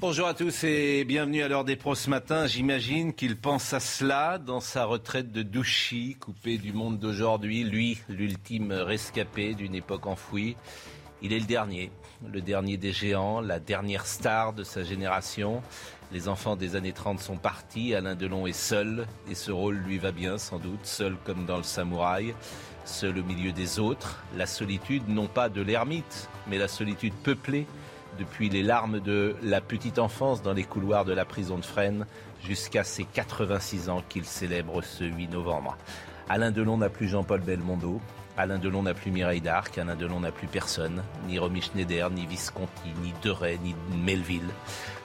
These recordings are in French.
Bonjour à tous et bienvenue à l'heure des pros ce matin. J'imagine qu'il pense à cela dans sa retraite de Douchy, coupé du monde d'aujourd'hui. Lui, l'ultime rescapé d'une époque enfouie. Il est le dernier, le dernier des géants, la dernière star de sa génération. Les enfants des années 30 sont partis, Alain Delon est seul, et ce rôle lui va bien sans doute, seul comme dans le samouraï, seul au milieu des autres. La solitude, non pas de l'ermite, mais la solitude peuplée depuis les larmes de la petite enfance dans les couloirs de la prison de Fresnes jusqu'à ses 86 ans qu'il célèbre ce 8 novembre. Alain Delon n'a plus Jean-Paul Belmondo, Alain Delon n'a plus Mireille d'Arc, Alain Delon n'a plus personne, ni Romy Schneider, ni Visconti, ni Deray, ni Melville.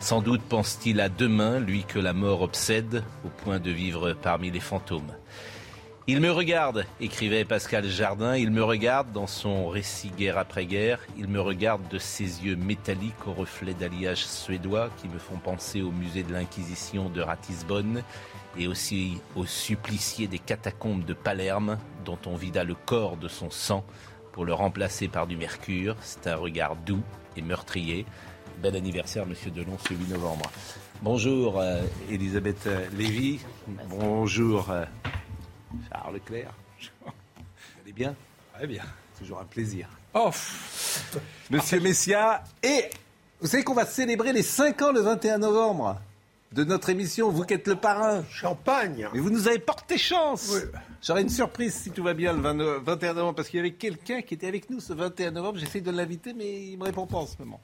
Sans doute pense-t-il à demain, lui que la mort obsède, au point de vivre parmi les fantômes. Il me regarde, écrivait Pascal Jardin, il me regarde dans son récit guerre après guerre, il me regarde de ses yeux métalliques au reflet d'alliage suédois qui me font penser au musée de l'Inquisition de Ratisbonne et aussi au supplicié des catacombes de Palerme dont on vida le corps de son sang pour le remplacer par du mercure. C'est un regard doux et meurtrier. Bel anniversaire, monsieur Delon, ce 8 novembre. Bonjour, euh, Elisabeth Lévy. Bonjour, euh, Charles Leclerc. Vous allez bien Très bien. Toujours un plaisir. Oh Monsieur Messia, et vous savez qu'on va célébrer les 5 ans le 21 novembre de notre émission, vous qui êtes le parrain. Champagne Mais vous nous avez porté chance. Oui. J'aurai une surprise si tout va bien le 20 21 novembre, parce qu'il y avait quelqu'un qui était avec nous ce 21 novembre. J'essaie de l'inviter, mais il me répond pas en ce moment.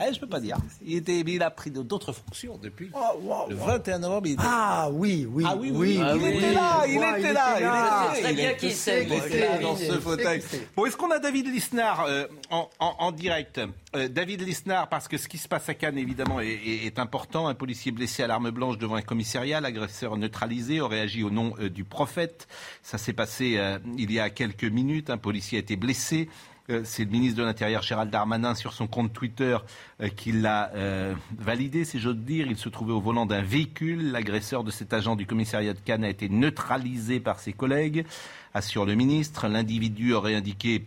Eh, je peux pas dire. Il, était, mais il a pris d'autres fonctions depuis. Oh, wow, le wow. 21 novembre, il était... Ah oui, oui, Ah oui, oui, oui, il oui, était là, il Ouais, était là, il là. était Très il bien était- qui c'est, il était là dans ce fauteuil. Bon, est-ce qu'on a David Lisnard euh, en, en- en direct? Euh, David Lisnard, parce que ce qui se passe à Cannes, évidemment, est, est- est important. Un policier blessé à l'arme blanche devant un commissariat, l'agresseur neutralisé, aurait agi au nom euh, du prophète. Ça s'est passé euh, il y a quelques minutes. Un policier a été blessé. Euh, C'est le ministre de l'Intérieur Gérald Darmanin sur son compte Twitter euh, qui l'a euh, validé, si j'ose dire. Il se trouvait au volant d'un véhicule. L'agresseur de cet agent du commissariat de Cannes a été neutralisé par ses collègues, assure le ministre. L'individu aurait indiqué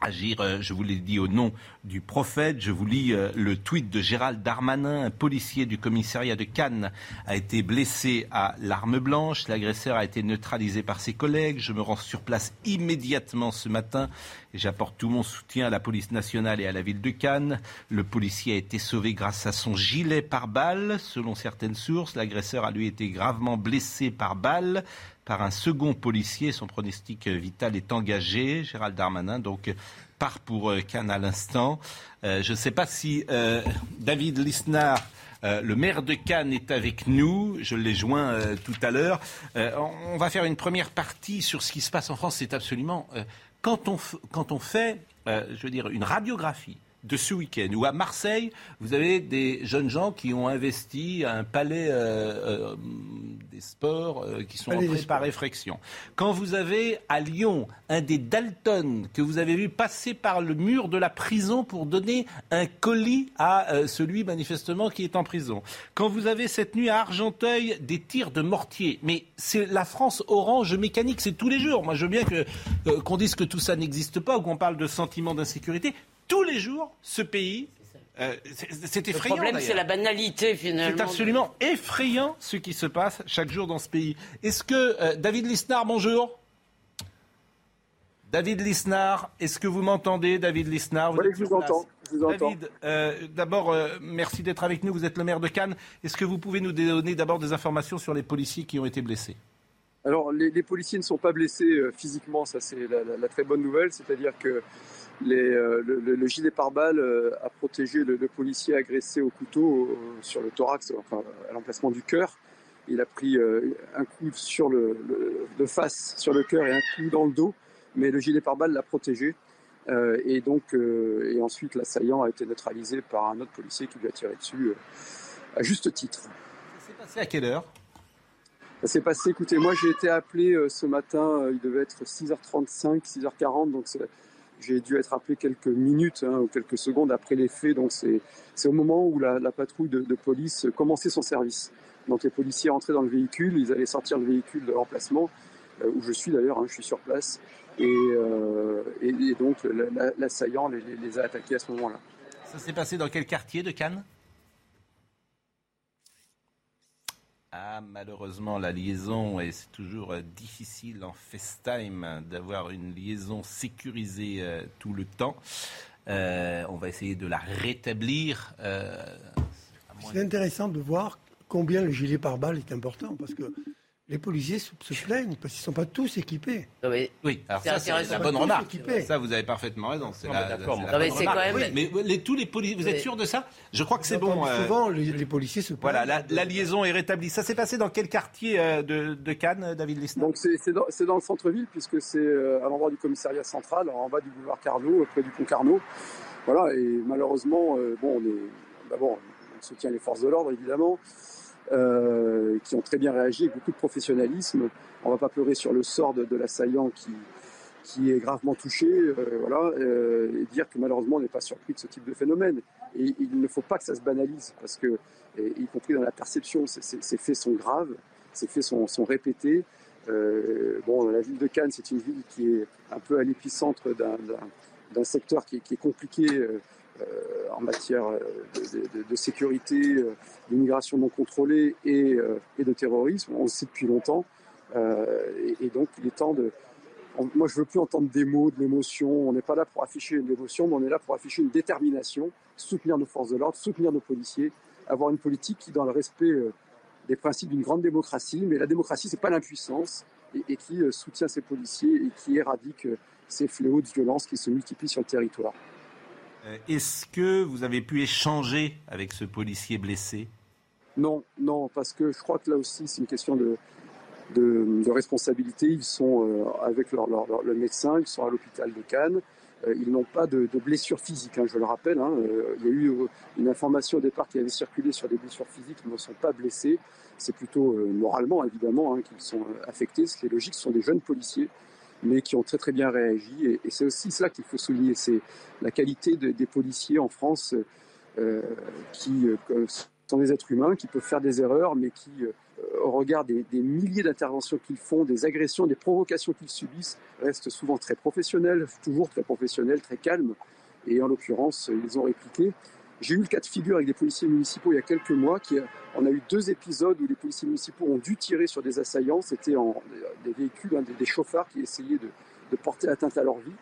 agir, euh, je vous l'ai dit, au nom du prophète. Je vous lis euh, le tweet de Gérald Darmanin. Un policier du commissariat de Cannes a été blessé à l'arme blanche. L'agresseur a été neutralisé par ses collègues. Je me rends sur place immédiatement ce matin et j'apporte tout mon soutien à la police nationale et à la ville de Cannes. Le policier a été sauvé grâce à son gilet par balle. Selon certaines sources, l'agresseur a lui été gravement blessé par balle par un second policier. Son pronostic vital est engagé. Gérald Darmanin, donc, part pour euh, Cannes à l'instant. Euh, je ne sais pas si euh, David Lisnard, le maire de Cannes, est avec nous. Je l'ai joint tout à l'heure. On, va faire une première partie sur ce qui se passe en France. C'est absolument... quand, on quand on fait, je veux dire, une radiographie de ce week-end, ou à Marseille, vous avez des jeunes gens qui ont investi un palais euh, euh, des sports euh, qui sont entrés par réflexion. Quand vous avez à Lyon un des Dalton que vous avez vu passer par le mur de la prison pour donner un colis à celui manifestement qui est en prison. Quand vous avez cette nuit à Argenteuil des tirs de mortier. Mais c'est la France orange mécanique, c'est tous les jours. Moi je veux bien que, qu'on dise que tout ça n'existe pas ou qu'on parle de sentiment d'insécurité. Tous les jours, ce pays, euh, c'est, c'est Le effrayant. problème, c'est la banalité, finalement. C'est absolument effrayant ce qui se passe chaque jour dans ce pays. Est-ce que euh, David Lisnard, bonjour David Lisnard, est-ce que vous m'entendez, David Lisnard? Vous Oui, je vous entends. Je vous entends. David, euh, d'abord, euh, merci d'être avec nous. Vous êtes le maire de Cannes. Est-ce que vous pouvez nous donner d'abord des informations sur les policiers qui ont été blessés? Alors, les, les policiers ne sont pas blessés euh, physiquement, ça c'est la, la- la très bonne nouvelle, c'est-à-dire que les, euh, le, le- le gilet pare-balles euh, a protégé le, le policier agressé au couteau euh, sur le thorax, enfin à l'emplacement du cœur. Il a pris un coup sur le, le- de face sur le cœur et un coup dans le dos, mais le gilet pare-balles l'a protégé. et donc, et ensuite, l'assaillant a été neutralisé par un autre policier qui lui a tiré dessus à juste titre. Ça s'est passé à quelle heure? Ça s'est passé, écoutez, moi j'ai été appelé ce matin, il devait être 6h35, 6h40, donc j'ai dû être appelé quelques minutes hein, ou quelques secondes après les faits. Donc c'est au moment où la, patrouille de, police commençait son service. Donc les policiers entraient dans le véhicule, ils allaient sortir le véhicule de l'emplacement, euh, où je suis d'ailleurs, hein, je suis sur place. Et, euh, donc l'assaillant les, a attaqués à ce moment-là. Ça s'est passé dans quel quartier de Cannes? Ah, malheureusement, la liaison, et c'est toujours euh, difficile en FaceTime d'avoir une liaison sécurisée euh, tout le temps. Euh, on va essayer de la rétablir. c'est intéressant de voir combien le gilet pare-balles est important, parce que les policiers se, plaignent parce qu'ils ne sont pas tous équipés. Oui, alors ça, c'est la bonne remarque. Ça, vous avez parfaitement raison. C'est mais quand même. Mais les, tous les policiers, vous êtes sûr de ça? Je crois que c'est bon. Euh, souvent, les, policiers se plaignent. Voilà, la, liaison est rétablie. Ça s'est passé dans quel quartier euh, de, Cannes, David Lisnard Donc, c'est dans, dans, le centre-ville, puisque c'est euh, à l'endroit du commissariat central, en bas du boulevard Carnot, près du pont Carnot. Voilà, et malheureusement, bon, on est. D'abord, on soutient les forces de l'ordre, évidemment. Euh, qui ont très bien réagi avec beaucoup de professionnalisme. On ne va pas pleurer sur le sort de, l'assaillant qui, est gravement touché, euh, voilà, euh, et dire que malheureusement on n'est pas surpris de ce type de phénomène. Il ne faut pas que ça se banalise, parce que, y compris dans la perception, ces faits sont graves, ces faits sont, répétés. bon, la ville de Cannes, c'est une ville qui est un peu à l'épicentre d'un secteur qui, est compliqué en matière euh, de, sécurité, euh, d'immigration non contrôlée et, de terrorisme. On le sait depuis longtemps. Et, donc, il est temps de, moi, je veux plus entendre des mots, de l'émotion. On n'est pas là pour afficher une émotion, mais on est là pour afficher une détermination, soutenir nos forces de l'ordre, soutenir nos policiers, avoir une politique qui, dans le respect des principes d'une grande démocratie, mais la démocratie, c'est pas l'impuissance, et, qui soutient ses policiers et qui éradique ces fléaux de violence qui se multiplient sur le territoire. Euh, est-ce que vous avez pu échanger avec ce policier blessé? Non, non, parce que je crois que là aussi c'est une question de, responsabilité. Ils sont euh, avec leur, le médecin, ils sont à l'hôpital de Cannes. Euh, ils n'ont pas de, blessures physiques, hein, je le rappelle. Hein. il y a eu une information au départ qui avait circulé sur des blessures physiques. Ils ne sont pas blessés. C'est plutôt moralement, évidemment, hein, qu'ils sont affectés. Ce qui est logique, ce sont des jeunes policiers mais qui ont très très bien réagi. Et, c'est aussi cela qu'il faut souligner, c'est la qualité des policiers en France euh, qui euh, sont des êtres humains, qui peuvent faire des erreurs, mais qui, euh, au regard des, milliers d'interventions qu'ils font, des agressions, des provocations qu'ils subissent, restent souvent très professionnels, toujours très professionnels, très calmes. Et en l'occurrence, ils ont répliqué. J'ai eu le cas de figure avec des policiers municipaux il y a quelques mois. On a eu deux épisodes où les policiers municipaux ont dû tirer sur des assaillants. C'était des véhicules, hein, des, chauffards qui essayaient de, porter atteinte à leur vie.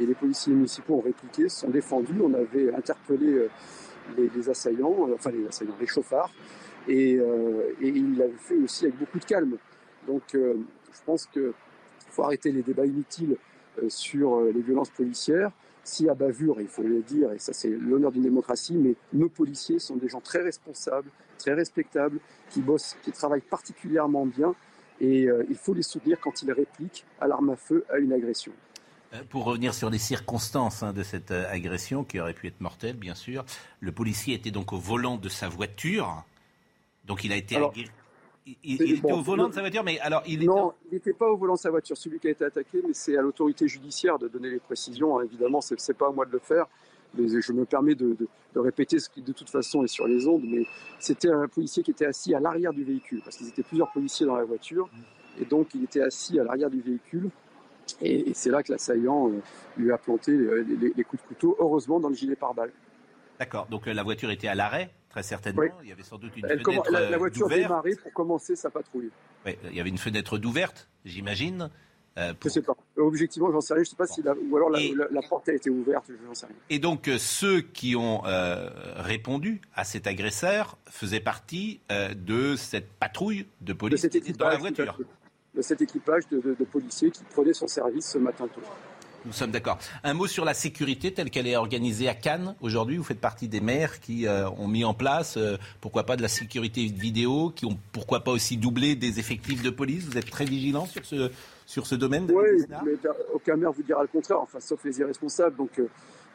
Et les policiers municipaux ont répliqué, se sont défendus. On avait interpellé euh, les, assaillants, euh, enfin les assaillants, les chauffards. Et, euh, et ils l'avaient fait aussi avec beaucoup de calme. Donc je pense qu'il faut arrêter les débats inutiles sur les violences policières. Y a bavure, il faut le dire, et ça c'est l'honneur d'une démocratie, mais nos policiers sont des gens très responsables, très respectables, qui bossent, qui travaillent particulièrement bien, et euh, il faut les soutenir quand ils répliquent à l'arme à feu à une agression. Euh, pour revenir sur les circonstances hein, de cette euh, agression, qui aurait pu être mortelle, bien sûr, le policier était donc au volant de sa voiture. Donc il a été il, était au volant de sa voiture, mais alors il Non, il n'était pas au volant de sa voiture, celui qui a été attaqué, mais c'est à l'autorité judiciaire de donner les précisions. Hein. Évidemment, ce n'est pas à moi de le faire, mais je me permets de, répéter ce qui de toute façon est sur les ondes, mais c'était un policier qui était assis à l'arrière du véhicule, parce qu'ils étaient plusieurs policiers dans la voiture, et donc il était assis à l'arrière du véhicule, et, c'est là que l'assaillant euh, lui a planté les, coups de couteau, heureusement dans le gilet pare-balles. D'accord, donc euh, la voiture était à l'arrêt très certainement. Il y avait sans doute une fenêtre la, la, voiture démarrait pour commencer sa patrouille. Oui, il y avait une fenêtre d'ouverte, j'imagine. Euh, Je ne sais pas. Objectivement, j'en sais rien. Je sais pas si ou alors la, porte a été ouverte. J'en sais rien. Et donc euh, ceux qui ont euh, répondu à cet agresseur faisaient partie euh, de cette patrouille de police de dans la voiture. De cet équipage de, de policiers qui prenait son service ce matin tôt. Nous sommes d'accord. Un mot sur la sécurité telle qu'elle est organisée à Cannes aujourd'hui. Vous faites partie des maires qui euh, ont mis en place, euh, pourquoi pas, de la sécurité vidéo, qui ont pourquoi pas aussi doublé des effectifs de police. Vous êtes très vigilant sur ce, sur ce domaine Oui, aucun maire vous dira le contraire, enfin, sauf les irresponsables. Donc,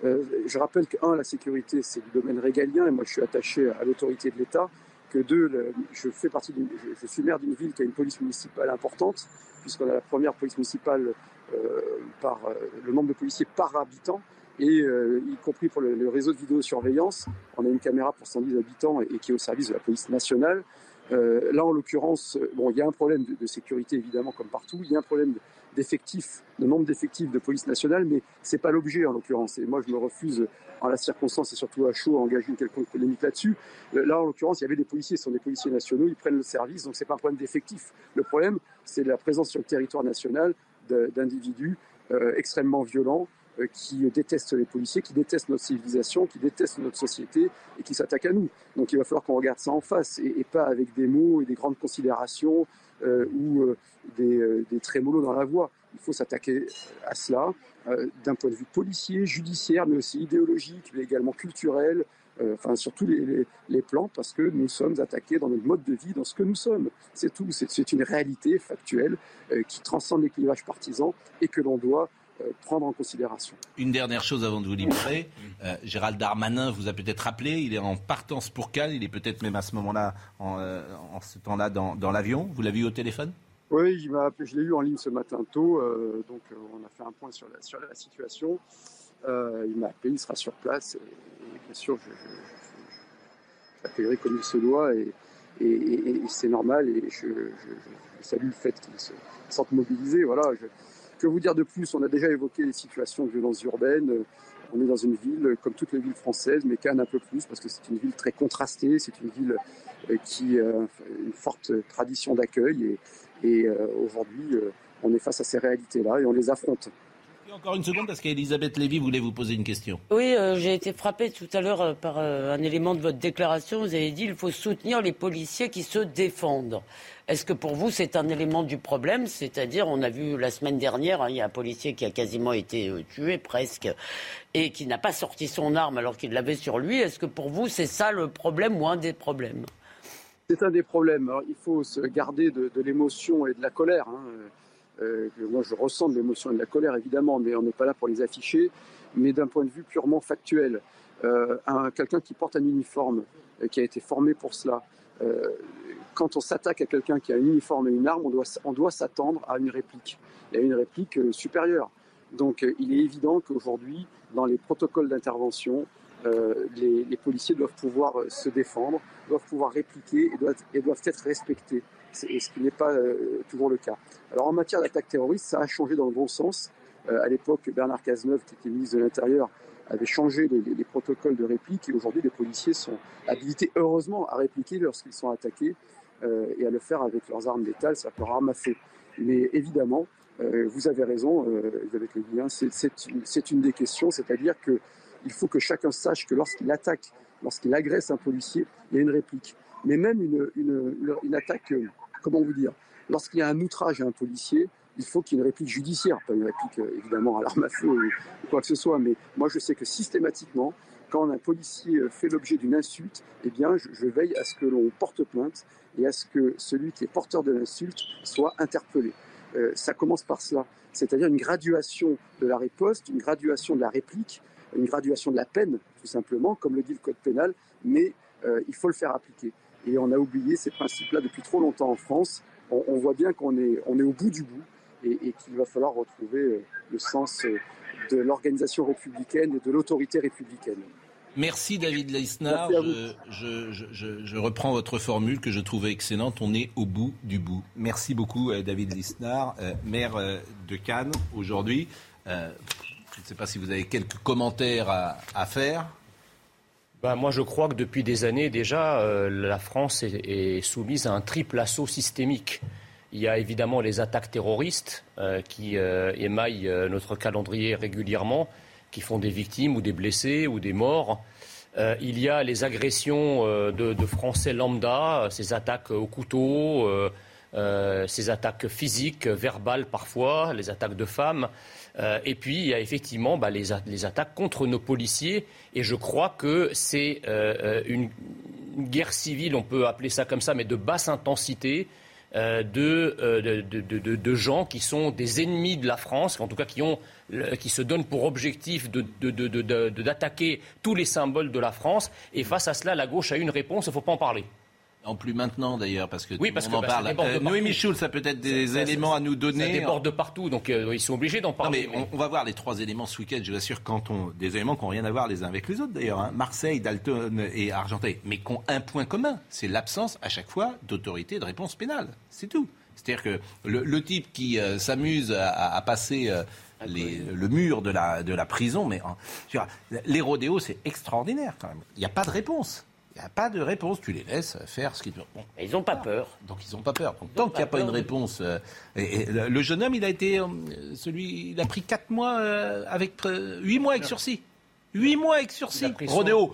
euh, je rappelle que, un, la sécurité, c'est du domaine régalien, et moi, je suis attaché à l'autorité de l'État. Que deux, je, fais partie je, suis maire d'une ville qui a une police municipale importante, puisqu'on a la première police municipale par le nombre de policiers par habitant et y compris pour le, réseau de vidéosurveillance, on a une caméra pour 110 habitants et, qui est au service de la police nationale. Euh, là, en l'occurrence, bon, il y a un problème de, sécurité évidemment, comme partout. Il y a un problème d'effectifs, de nombre d'effectifs de police nationale, mais c'est pas l'objet en l'occurrence. Et moi, je me refuse, en la circonstance et surtout à chaud, à engager une quelconque polémique là-dessus. Euh, là, en l'occurrence, il y avait des policiers, ce sont des policiers nationaux, ils prennent le service, donc c'est pas un problème d'effectifs. Le problème, c'est la présence sur le territoire national d'individus euh, extrêmement violents euh, qui détestent les policiers, qui détestent notre civilisation, qui détestent notre société et qui s'attaquent à nous. Donc il va falloir qu'on regarde ça en face et, pas avec des mots et des grandes considérations euh, ou des, des trémolos dans la voix. Il faut s'attaquer à cela d'un point de vue policier, judiciaire, mais aussi idéologique, mais également culturel, enfin sur tous les, les, plans, parce que nous sommes attaqués dans notre mode de vie, dans ce que nous sommes. C'est tout, c'est une réalité factuelle qui transcende les clivages partisans et que l'on doit euh, prendre en considération. Une dernière chose avant de vous libérer. Euh, Gérald Darmanin vous a peut-être rappelé, il est en partance pour Cannes, il est peut-être même à ce moment-là, en, euh, ce temps-là, dans, l'avion. Vous l'avez eu au téléphone? Oui, je l'ai eu en ligne ce matin tôt, donc on a fait un point sur la, sur la situation. il m'a appelé, il sera sur place, et, bien sûr, je, comme il se doit, et, c'est normal, et je, salue le fait qu'il se sente mobilisé. Voilà, que vous dire de plus? On a déjà évoqué les situations de violence urbaine. On est dans une ville comme toutes les villes françaises, mais Cannes un peu plus parce que c'est une ville très contrastée. C'est une ville euh, qui a une forte tradition d'accueil. Et, euh, aujourd'hui, euh, on est face à ces réalités-là et on les affronte. Encore une seconde parce qu'Elisabeth Lévy voulait vous poser une question. Oui, j'ai été frappée tout à l'heure par un élément de votre déclaration. Vous avez dit qu'il faut soutenir les policiers qui se défendent. Est-ce que pour vous, c'est un élément du problème? C'est-à-dire, on a vu la semaine dernière, hein, il y a un policier qui a quasiment été euh, tué presque et qui n'a pas sorti son arme alors qu'il l'avait sur lui. Est-ce que pour vous, c'est ça le problème ou un des problèmes? C'est un des problèmes. il faut se garder de, l'émotion et de la colère. Hein. Euh, moi, je ressens de l'émotion et de la colère, évidemment, mais on n'est pas là pour les afficher. Mais d'un point de vue purement factuel, euh, quelqu'un qui porte un uniforme, qui a été formé pour cela, quand on s'attaque à quelqu'un qui a un uniforme et une arme, on doit, s'attendre à une réplique, et à une réplique euh, supérieure. Donc euh, il est évident qu'aujourd'hui, dans les protocoles d'intervention, euh, les, policiers doivent pouvoir se défendre, doivent pouvoir répliquer et doivent, être respectés, ce qui n'est pas toujours le cas. Alors en matière d'attaque terroriste, ça a changé dans le bon sens. à l'époque, Bernard Cazeneuve, qui était ministre de l'Intérieur, avait changé les, les, protocoles de réplique et aujourd'hui les policiers sont habilités heureusement à répliquer lorsqu'ils sont attaqués euh, et à le faire avec leurs armes létales, ça peut ramasser. Mais évidemment, euh, vous avez raison, avec les liens, c'est une, des questions, c'est-à-dire qu'il faut que chacun sache que lorsqu'il attaque, lorsqu'il agresse un policier, il y a une réplique. Mais même une, attaque, euh, comment vous dire, lorsqu'il y a un outrage à un policier, il faut qu'il y ait une réplique judiciaire, pas une réplique évidemment à l'arme à feu ou quoi que ce soit. Mais moi, je sais que systématiquement, quand un policier fait l'objet d'une insulte, eh bien, je veille à ce que l'on porte plainte et à ce que celui qui est porteur de l'insulte soit interpellé. Euh, ça commence par cela, c'est-à-dire une graduation de la riposte, une graduation de la réplique, une graduation de la peine, tout simplement, comme le dit le code pénal, mais euh, il faut le faire appliquer. Et on a oublié ces principes-là depuis trop longtemps en France. On, voit bien qu'on est, on est au bout du bout et, et qu'il va falloir retrouver euh, le sens de l'organisation républicaine et de l'autorité républicaine. Merci David Leisner. Je, reprends votre formule que je trouvais excellente. On est au bout du bout. Merci beaucoup euh, David Leisner, euh, maire euh, de Cannes aujourd'hui. je ne sais pas si vous avez quelques commentaires à, faire. Ben, moi, je crois que depuis des années déjà, la France est, soumise à un triple assaut systémique. Il y a évidemment les attaques terroristes qui émaillent notre calendrier régulièrement qui font des victimes ou des blessés ou des morts. Euh, il y a les agressions euh, de, Français lambda, ces attaques au couteau, euh, ces attaques physiques, verbales parfois, les attaques de femmes. et puis il y a effectivement bah, les, attaques contre nos policiers. Et je crois que c'est une, guerre civile, on peut appeler ça comme ça, mais de basse intensité, euh, de, euh, de, gens qui sont des ennemis de la France, en tout cas qui, qui se donnent pour objectif d'attaquer tous les symboles de la France. Et face à cela, la gauche a une réponse, il ne faut pas en parler. En plus maintenant d'ailleurs, parce que Oui, parce que, en bah, ça parle. de Noémie. Schulz, ça peut être des Ça- ça- éléments à nous Ça donner. déborde de partout, donc euh, ils sont obligés d'en Non, parler. mais on, on va voir les trois éléments ce week-end, je vous assure, quand on, des éléments qui n'ont rien à voir les uns avec les autres d'ailleurs. hein. Marseille, Dalton et Argenteuil, mais qui ont un point commun, c'est l'absence à chaque fois d'autorité de réponse pénale. C'est tout. C'est-à-dire que le, le type qui euh, s'amuse à, passer euh, les- le mur de la, de la prison, mais en- vois, les rodéos, c'est extraordinaire quand même. Il n'y a pas de réponse. Il n'y a pas de réponse. Tu les laisses faire ce qu'ils veulent. Bon, Ils n'ont pas peur. donc ils n'ont pas peur. Donc, tant qu'il n'y a pas une réponse, euh, et, et le jeune homme, il a été, euh, celui, il a pris 4 mois euh, avec 8 mois avec sursis. 8 mois avec sursis. Rodéo.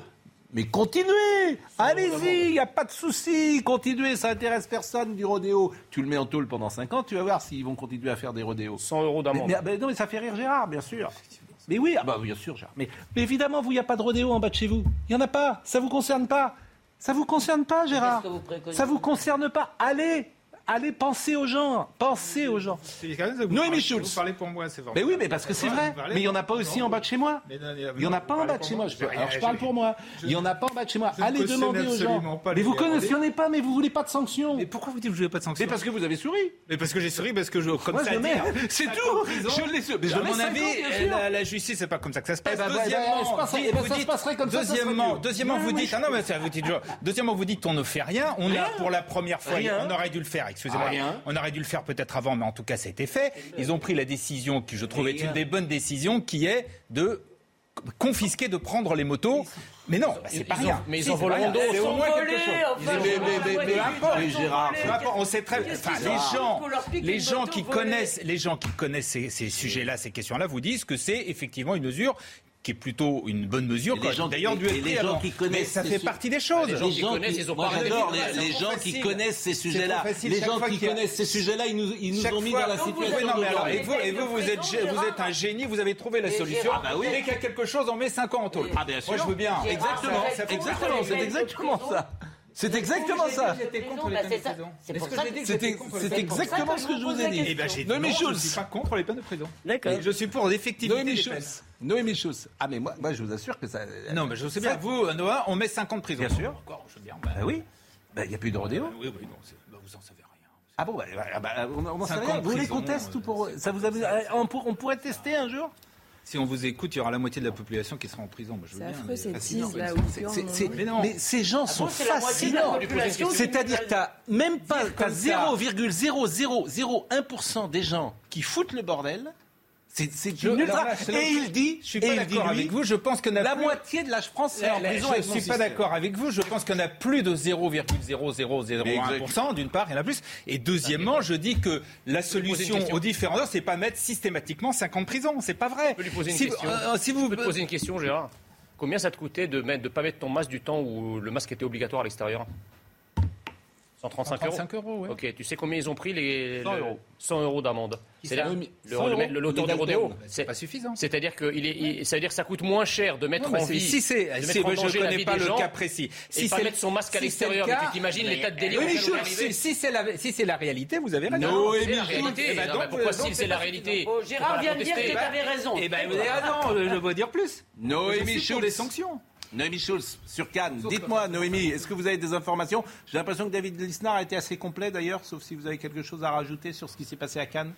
Mais continuez, allez-y, il n'y a pas de souci, continuez, ça intéresse personne du rodéo. Tu le mets en tôle pendant 5 ans, tu vas voir s'ils vont continuer à faire des rodéos. 100 euros d'amende. mais- mais non, mais ça fait rire Gérard, bien sûr. Mais oui, ah bah bien sûr, Gérard. Mais, mais évidemment, vous, il n'y a pas de rodéo en bas de chez vous. Il n'y en a pas. Ça vous concerne pas. Ça vous concerne pas, Gérard. vous préconisez? Ça vous concerne pas. Allez, allez, pensez aux gens. Pensez aux gens. Noémie Schulz. Vous parlez pour moi, c'est vrai. Mais oui, mais parce que c'est vrai. Mais il n'y en a pas aussi en bas de chez moi. Il n'y en a pas en bas de chez moi. Alors je parle pour moi. Il n'y en a pas en bas de chez moi. Allez demander aux gens. Mais vous cautionnez pas, mais vous voulez pas de sanctions. Mais pourquoi vous dites que je veux pas de sanctions Mais parce que vous avez souri. Mais parce que j'ai souri, parce que je, comme ça dire, C'est tout. Je l'ai su- mais je à mon avis, la, justice, c'est pas comme ça que ça se passe. Deuxièmement, vous Deuxièmement, Non, vous dites, ah non, mais ça, vous dites, deuxièmement, vous dites, on ne fait rien. On a, pour la première fois, on aurait dû le faire. Excusez-moi, Rien. on aurait dû le faire peut-être avant, mais en tout cas, ça a été fait. Ils ont pris la décision qui, je trouve, est une des bonnes décisions, qui est de confisquer, de prendre les motos. Mais non, bah, c'est pas ont- rien. mais ils Si, en rien. d'autres. C'est au moins quelque chose. enfin, Mais- mais- mais- mais- peu importe. mais Gérard, Peu importe, on sait très enfin, les gens, qui volée? connaissent, les gens qui connaissent ces, ces sujets-là, ces questions-là, vous disent que c'est effectivement une mesure qui est plutôt une bonne mesure. D'ailleurs, être les gens qui connaissent Mais ça fait su- partie des choses. les gens qui connaissent, ils ont moi j'adore les, gens qui connaissent ces sujets-là. Les gens qui connaissent ces sujets-là, ils nous, ils nous Chaque ont mis dans la situation Oui, non, mais alors, et vous, et vous, vous êtes, vous êtes un génie, vous avez trouvé la solution. Bah oui. Dès qu'il y a quelque chose, on met 5 ans en taule. Ah, bien sûr. Moi, je veux bien. Exactement, ça fait- exactement, c'est exactement ça. C'est exactement ça. Les les prison. C'est les exactement ce que je vous ai dit. Eh ben, dit Noémie non, je ne Schulz. suis pas contre les peines de prison. D'accord. Je suis pour l'effectivité Noémie des peines. Schulz. Noémie Schulz. Ah mais moi, moi je vous assure que ça. Non, mais je sais bien. Vous, Noah, on met 50 de prison. Bien sûr. Encore, je veux bien. Bah, Bah oui. Bah, Il n'y a plus de rodéo. Oui, oui, non, bah, vous en savez rien. Ah bon, bah, bah, bah, on, on en sait 50 rien. Vous voulez qu'on prison, teste tout pour ça vous avez, on, pour- on pourrait tester un jour? Si on vous écoute, il y aura la moitié de la population qui sera en prison. Moi, je veux bien, mais- ces là où Mais mais gens sont fascinants. C'est-à-dire que tu n'as même pas Dire t'as comme ça. 0,0001% des gens qui foutent le bordel. C'est une ultra. là, Et il dit, Je suis pas d'accord avec vous. Je pense que la moitié de France est en prison je suis pas d'accord avec vous. Je pense en a plus de 0,0001% d'une part, il y en a plus. Et deuxièmement, je dis que la solution aux différents c'est pas mettre systématiquement 50 prisons. C'est pas vrai. Je peux lui poser une si, question. euh, si vous Je peux te poser une question, Gérard. Combien ça te coûtait de ne pas mettre ton masque du temps où le masque était obligatoire à l'extérieur? 135 euros 135 euros, ouais. Ok, tu sais combien ils ont pris les 100 le- euros. 100 euros d'amende. C'est-à-dire ça le- 100 le- euros le- l'auteur Les du rodéo. C'est pas suffisant. C'est-à-dire que il est, il- ça veut dire que ça coûte moins cher de mettre Non, mais en c'est- vie. si c'est, si- mais je connais pas le gens cas précis. pas c'est- mettre son masque à si c'est le l'extérieur. Mais tu t'imagines mais- l'état de délire oui, arrivé si, si c'est la, si c'est la réalité, vous avez raison. Non, C'est la réalité. Mais pourquoi si c'est la réalité? Oh, Gérard vient de dire que tu avais raison. Eh ben, vous avez raison, je veux dire plus. Noémie Schulz. des sanctions. Noémie Schulz, sur Cannes. Dites-moi, Noémie, est-ce que vous avez des informations J'ai l'impression que David Lisnard a été assez complet d'ailleurs, sauf si vous avez quelque chose à rajouter sur ce qui s'est passé à Cannes.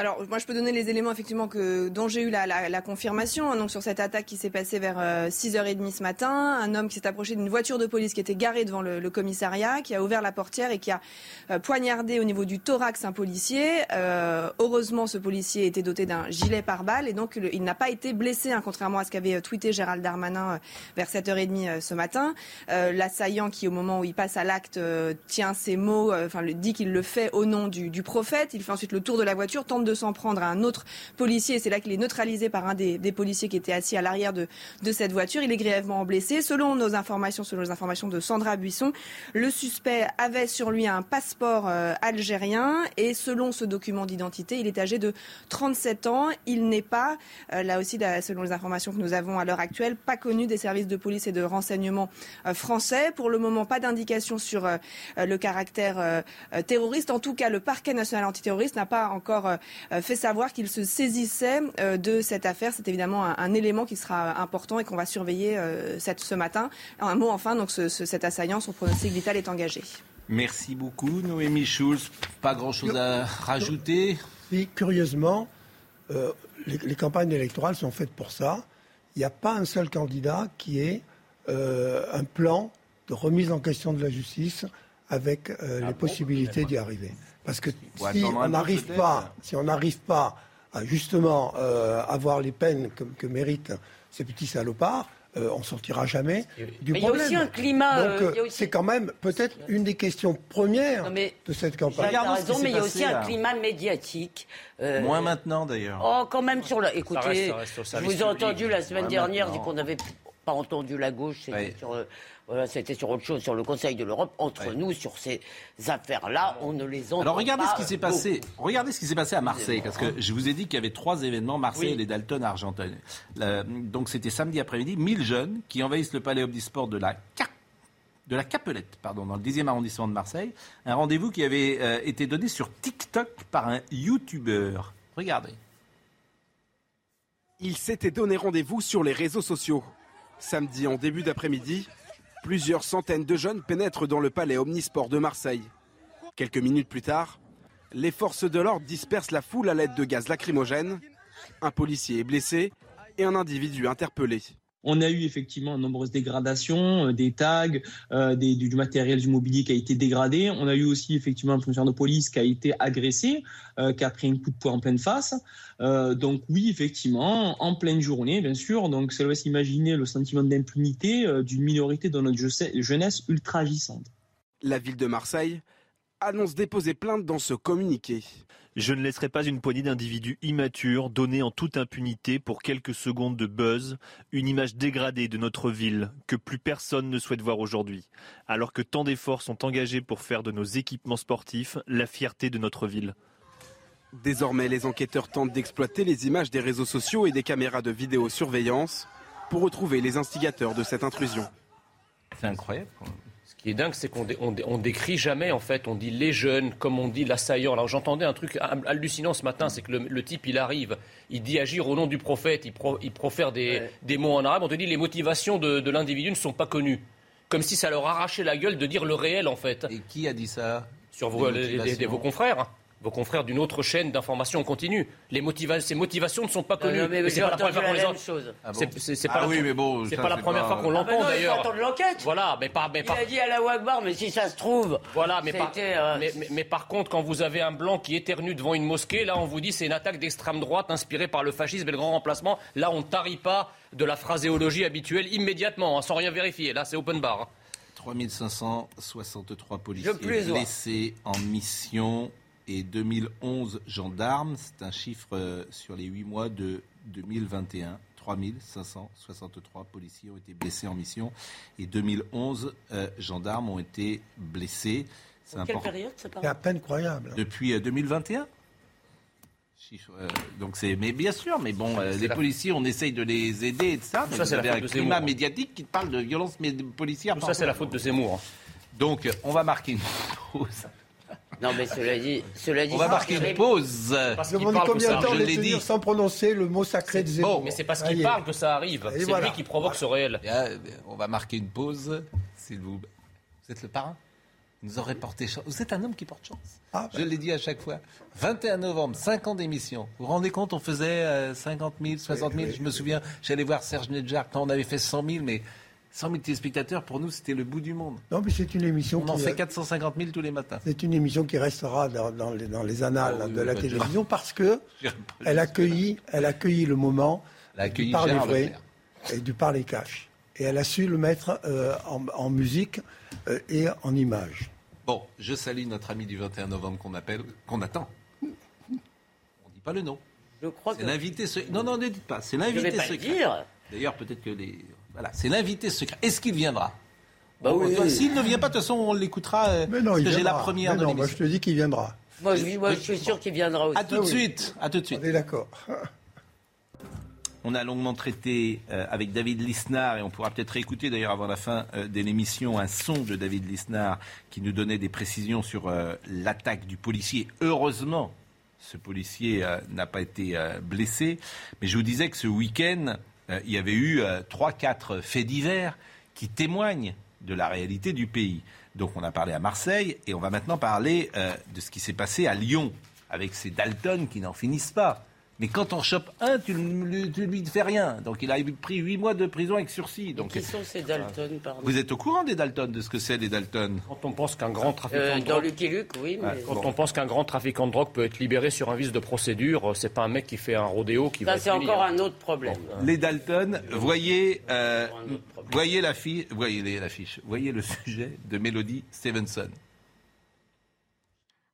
Alors, moi, je peux donner les éléments effectivement que, dont j'ai eu la, confirmation. hein, donc, sur cette attaque qui s'est passée vers euh, 6h30 ce matin, un homme qui s'est approché d'une voiture de police qui était garée devant le, commissariat, qui a ouvert la portière et qui a euh, poignardé au niveau du thorax un policier. Euh, heureusement, ce policier était doté d'un gilet pare-balles et donc il n'a pas été blessé, hein, contrairement à ce qu'avait euh, tweeté Gérald Darmanin vers 7h30 euh, ce matin. L'assaillant qui, au moment où il passe à l'acte, tient ses mots, enfin, dit qu'il le fait au nom du, du prophète. Il fait ensuite le tour de la voiture, tente de de s'en prendre à un autre policier. C'est là qu'il est neutralisé par un des, policiers qui était assis à l'arrière de, de cette voiture. Il est grièvement blessé. Selon nos informations, selon les informations de Sandra Buisson, le suspect avait sur lui un passeport euh, algérien et selon ce document d'identité, il est âgé de 37 ans. Il n'est pas, euh, là aussi, selon les informations que nous avons à l'heure actuelle, pas connu des services de police et de renseignement euh, français. Pour le moment, pas d'indication sur le caractère terroriste. En tout cas, le parquet national antiterroriste n'a pas encore fait savoir qu'il se saisissait de cette affaire. C'est évidemment un, élément qui sera important et qu'on va surveiller cette, ce matin. Un mot enfin, donc cet assaillant, son pronostic vital est engagé. Merci beaucoup, Noémie Schulz. Pas grand-chose à rajouter Oui, curieusement, euh, les, campagnes électorales sont faites pour ça. Il n'y a pas un seul candidat qui ait euh, un plan de remise en question de la justice avec euh, ah les possibilités d'y arriver. Parce que si on n'arrive pas, si on n'arrive pas à justement avoir les peines que, que méritent ces petits salopards, euh, on sortira jamais du problème. Il y a aussi un climat. Donc, euh, c'est quand même peut-être une des questions premières de cette campagne. Vous raison, mais il y a aussi un climat médiatique. Euh, Moins maintenant, d'ailleurs. Oh, quand même sur la. Écoutez, je vous ai entendu la semaine dernière dire qu'on n'avait pas entendu la gauche. C'était sur voilà, c'était sur autre chose, sur le Conseil de l'Europe. Entre nous, sur ces affaires-là, on ne les entend Alors regardez ce qui s'est passé. Regardez ce qui s'est passé à Marseille, parce que je vous ai dit qu'il y avait trois événements Marseille et les Dalton Argentine. donc c'était samedi après-midi, 1000 jeunes qui envahissent le palais Omnisport de la de la Capelette, pardon, dans le 10e arrondissement de Marseille. Un rendez-vous qui avait euh, été donné sur TikTok par un YouTuber. Regardez. Il s'était donné rendez-vous sur les réseaux sociaux. Samedi en début d'après-midi, Plusieurs centaines de jeunes pénètrent dans le palais Omnisport de Marseille. Quelques minutes plus tard, les forces de l'ordre dispersent la foule à l'aide de gaz lacrymogène. Un policier est blessé et un individu interpellé. On a eu effectivement de nombreuses dégradations, euh, des tags, euh, du, matériel du mobilier qui a été dégradé. On a eu aussi effectivement un fonctionnaire de police qui a été agressé, euh, qui a pris un coup de poing en pleine face. donc oui, effectivement, en pleine journée, bien sûr. Donc ça laisse imaginer le sentiment d'impunité d'une minorité de notre jeunesse ultra agissante. La ville de Marseille annonce déposer plainte dans ce communiqué. Je ne laisserai pas une poignée d'individus immatures donner en toute impunité pour quelques secondes de buzz une image dégradée de notre ville que plus personne ne souhaite voir aujourd'hui, alors que tant d'efforts sont engagés pour faire de nos équipements sportifs la fierté de notre ville. Désormais, les enquêteurs tentent d'exploiter les images des réseaux sociaux et des caméras de vidéosurveillance pour retrouver les instigateurs de cette intrusion. C'est incroyable qui est dingue, c'est qu'on on, décrit jamais, en fait, on dit les jeunes, comme on dit l'assaillant. Alors j'entendais un truc hallucinant ce matin, c'est que le, type, il arrive, il dit agir au nom du prophète, il, il profère des, mots en arabe, on te dit les motivations de, l'individu ne sont pas connues. Comme si ça leur arrachait la gueule de dire le réel, en fait. Et qui a dit ça? Sur vos, vos confrères vos confrères d'une autre chaîne d'information continue. Les ces motivations ne sont pas connues. c'est pas la première fois qu'on les entend. C'est pas, la première fois qu'on l'entend d'ailleurs. Il l'enquête. Voilà, mais par, mais Il a dit à la Wagbar, mais si ça se trouve. Voilà, mais par, euh, mais, par contre, quand vous avez un blanc qui éternue devant une mosquée, là, on vous dit c'est une attaque d'extrême droite inspirée par le fascisme et le grand remplacement. Là, on ne tarit pas de la phraséologie habituelle immédiatement, hein, sans rien vérifier. Là, c'est open bar. 3563 hein. policiers blessés en mission et 2011 gendarmes. C'est un chiffre euh, sur les 8 mois de 2021. 3563 policiers ont été blessés en mission et 2011 euh, gendarmes ont été blessés. C'est quelle période C'est à peine croyable. Depuis 2021 euh, donc c'est, mais bien sûr, mais bon, les policiers, on essaye de les aider et ça. Mais ça, c'est un climat médiatique qui parle de violence policière. Tout ça, c'est la faute de Zemmour. Donc, on va marquer une pause. Non, mais cela dit, cela dit on va marquer une pause. Parce qu'il parle combien de temps je l'ai dit sans prononcer le mot sacré de Zemmour. Bon, mais c'est parce qu'il parle que ça arrive. C'est lui qui provoque ce réel. On va marquer une pause. S'il vous, vous êtes le parrain. Vous aurez porté chance. Vous êtes un homme qui porte chance. Ah, je bah. l'ai dit à chaque fois. 21 novembre, 5 ans d'émission. Vous vous rendez compte, on faisait 50 000, 60 000. je me souviens, j'allais voir Serge Nedjar quand on avait fait 100 000, mais 100 000 téléspectateurs, pour nous, c'était le bout du monde. Non, mais c'est une émission. On en fait 450 000 tous les matins. C'est une émission qui restera dans, les, annales ah de la bah, télévision parce que elle accueillit, elle accueilli le moment du parler vrai et du parler cash. Et elle a su le mettre euh, en, musique euh, et en image. Bon, je salue notre ami du 21 novembre qu'on appelle, qu'on attend. On dit dis pas le nom. Je crois C'est que. l'invité secret. Non, non, ne dites pas. C'est Je l'invité vais pas le secret. dire. D'ailleurs, peut-être que les. Voilà, c'est l'invité secret. Est-ce qu'il viendra Bah oui. S'il ne vient pas, de toute façon, on l'écoutera. euh, Mais non, parce il que j'ai la première Mais de non, moi, je te dis qu'il viendra. Moi, je, moi, je suis sûr qu'il viendra aussi. À tout de Ah oui. suite. À tout de suite. On est d'accord. On a longuement traité euh, avec David Lisnard et on pourra peut-être réécouter d'ailleurs avant la fin euh, de l'émission un son de David Lisnard qui nous donnait des précisions sur euh, l'attaque du policier. Heureusement, ce policier euh, n'a pas été euh, blessé. Mais je vous disais que ce week-end, euh, il y avait eu euh, trois, quatre faits divers qui témoignent de la réalité du pays. Donc on a parlé à Marseille et on va maintenant parler euh, de ce qui s'est passé à Lyon avec ces Dalton qui n'en finissent pas. Mais quand on chope un, tu ne lui, tu lui fais rien. Donc il a pris huit mois de prison avec sursis. Donc, Qui sont ces Dalton, pardon vous êtes au courant des Dalton, de ce que c'est les Dalton Quand on pense qu'un grand trafiquant Euh, de Dans drogue... Lucky Luke, oui. Mais... Quand on pense qu'un grand trafiquant de drogue peut être libéré sur un vice de procédure, c'est pas un mec qui fait un rodéo qui va Ça, être c'est encore un autre problème. Les Dalton, voyez, euh, voyez l'affiche, voyez l'affiche, voyez le sujet de Melody Stevenson.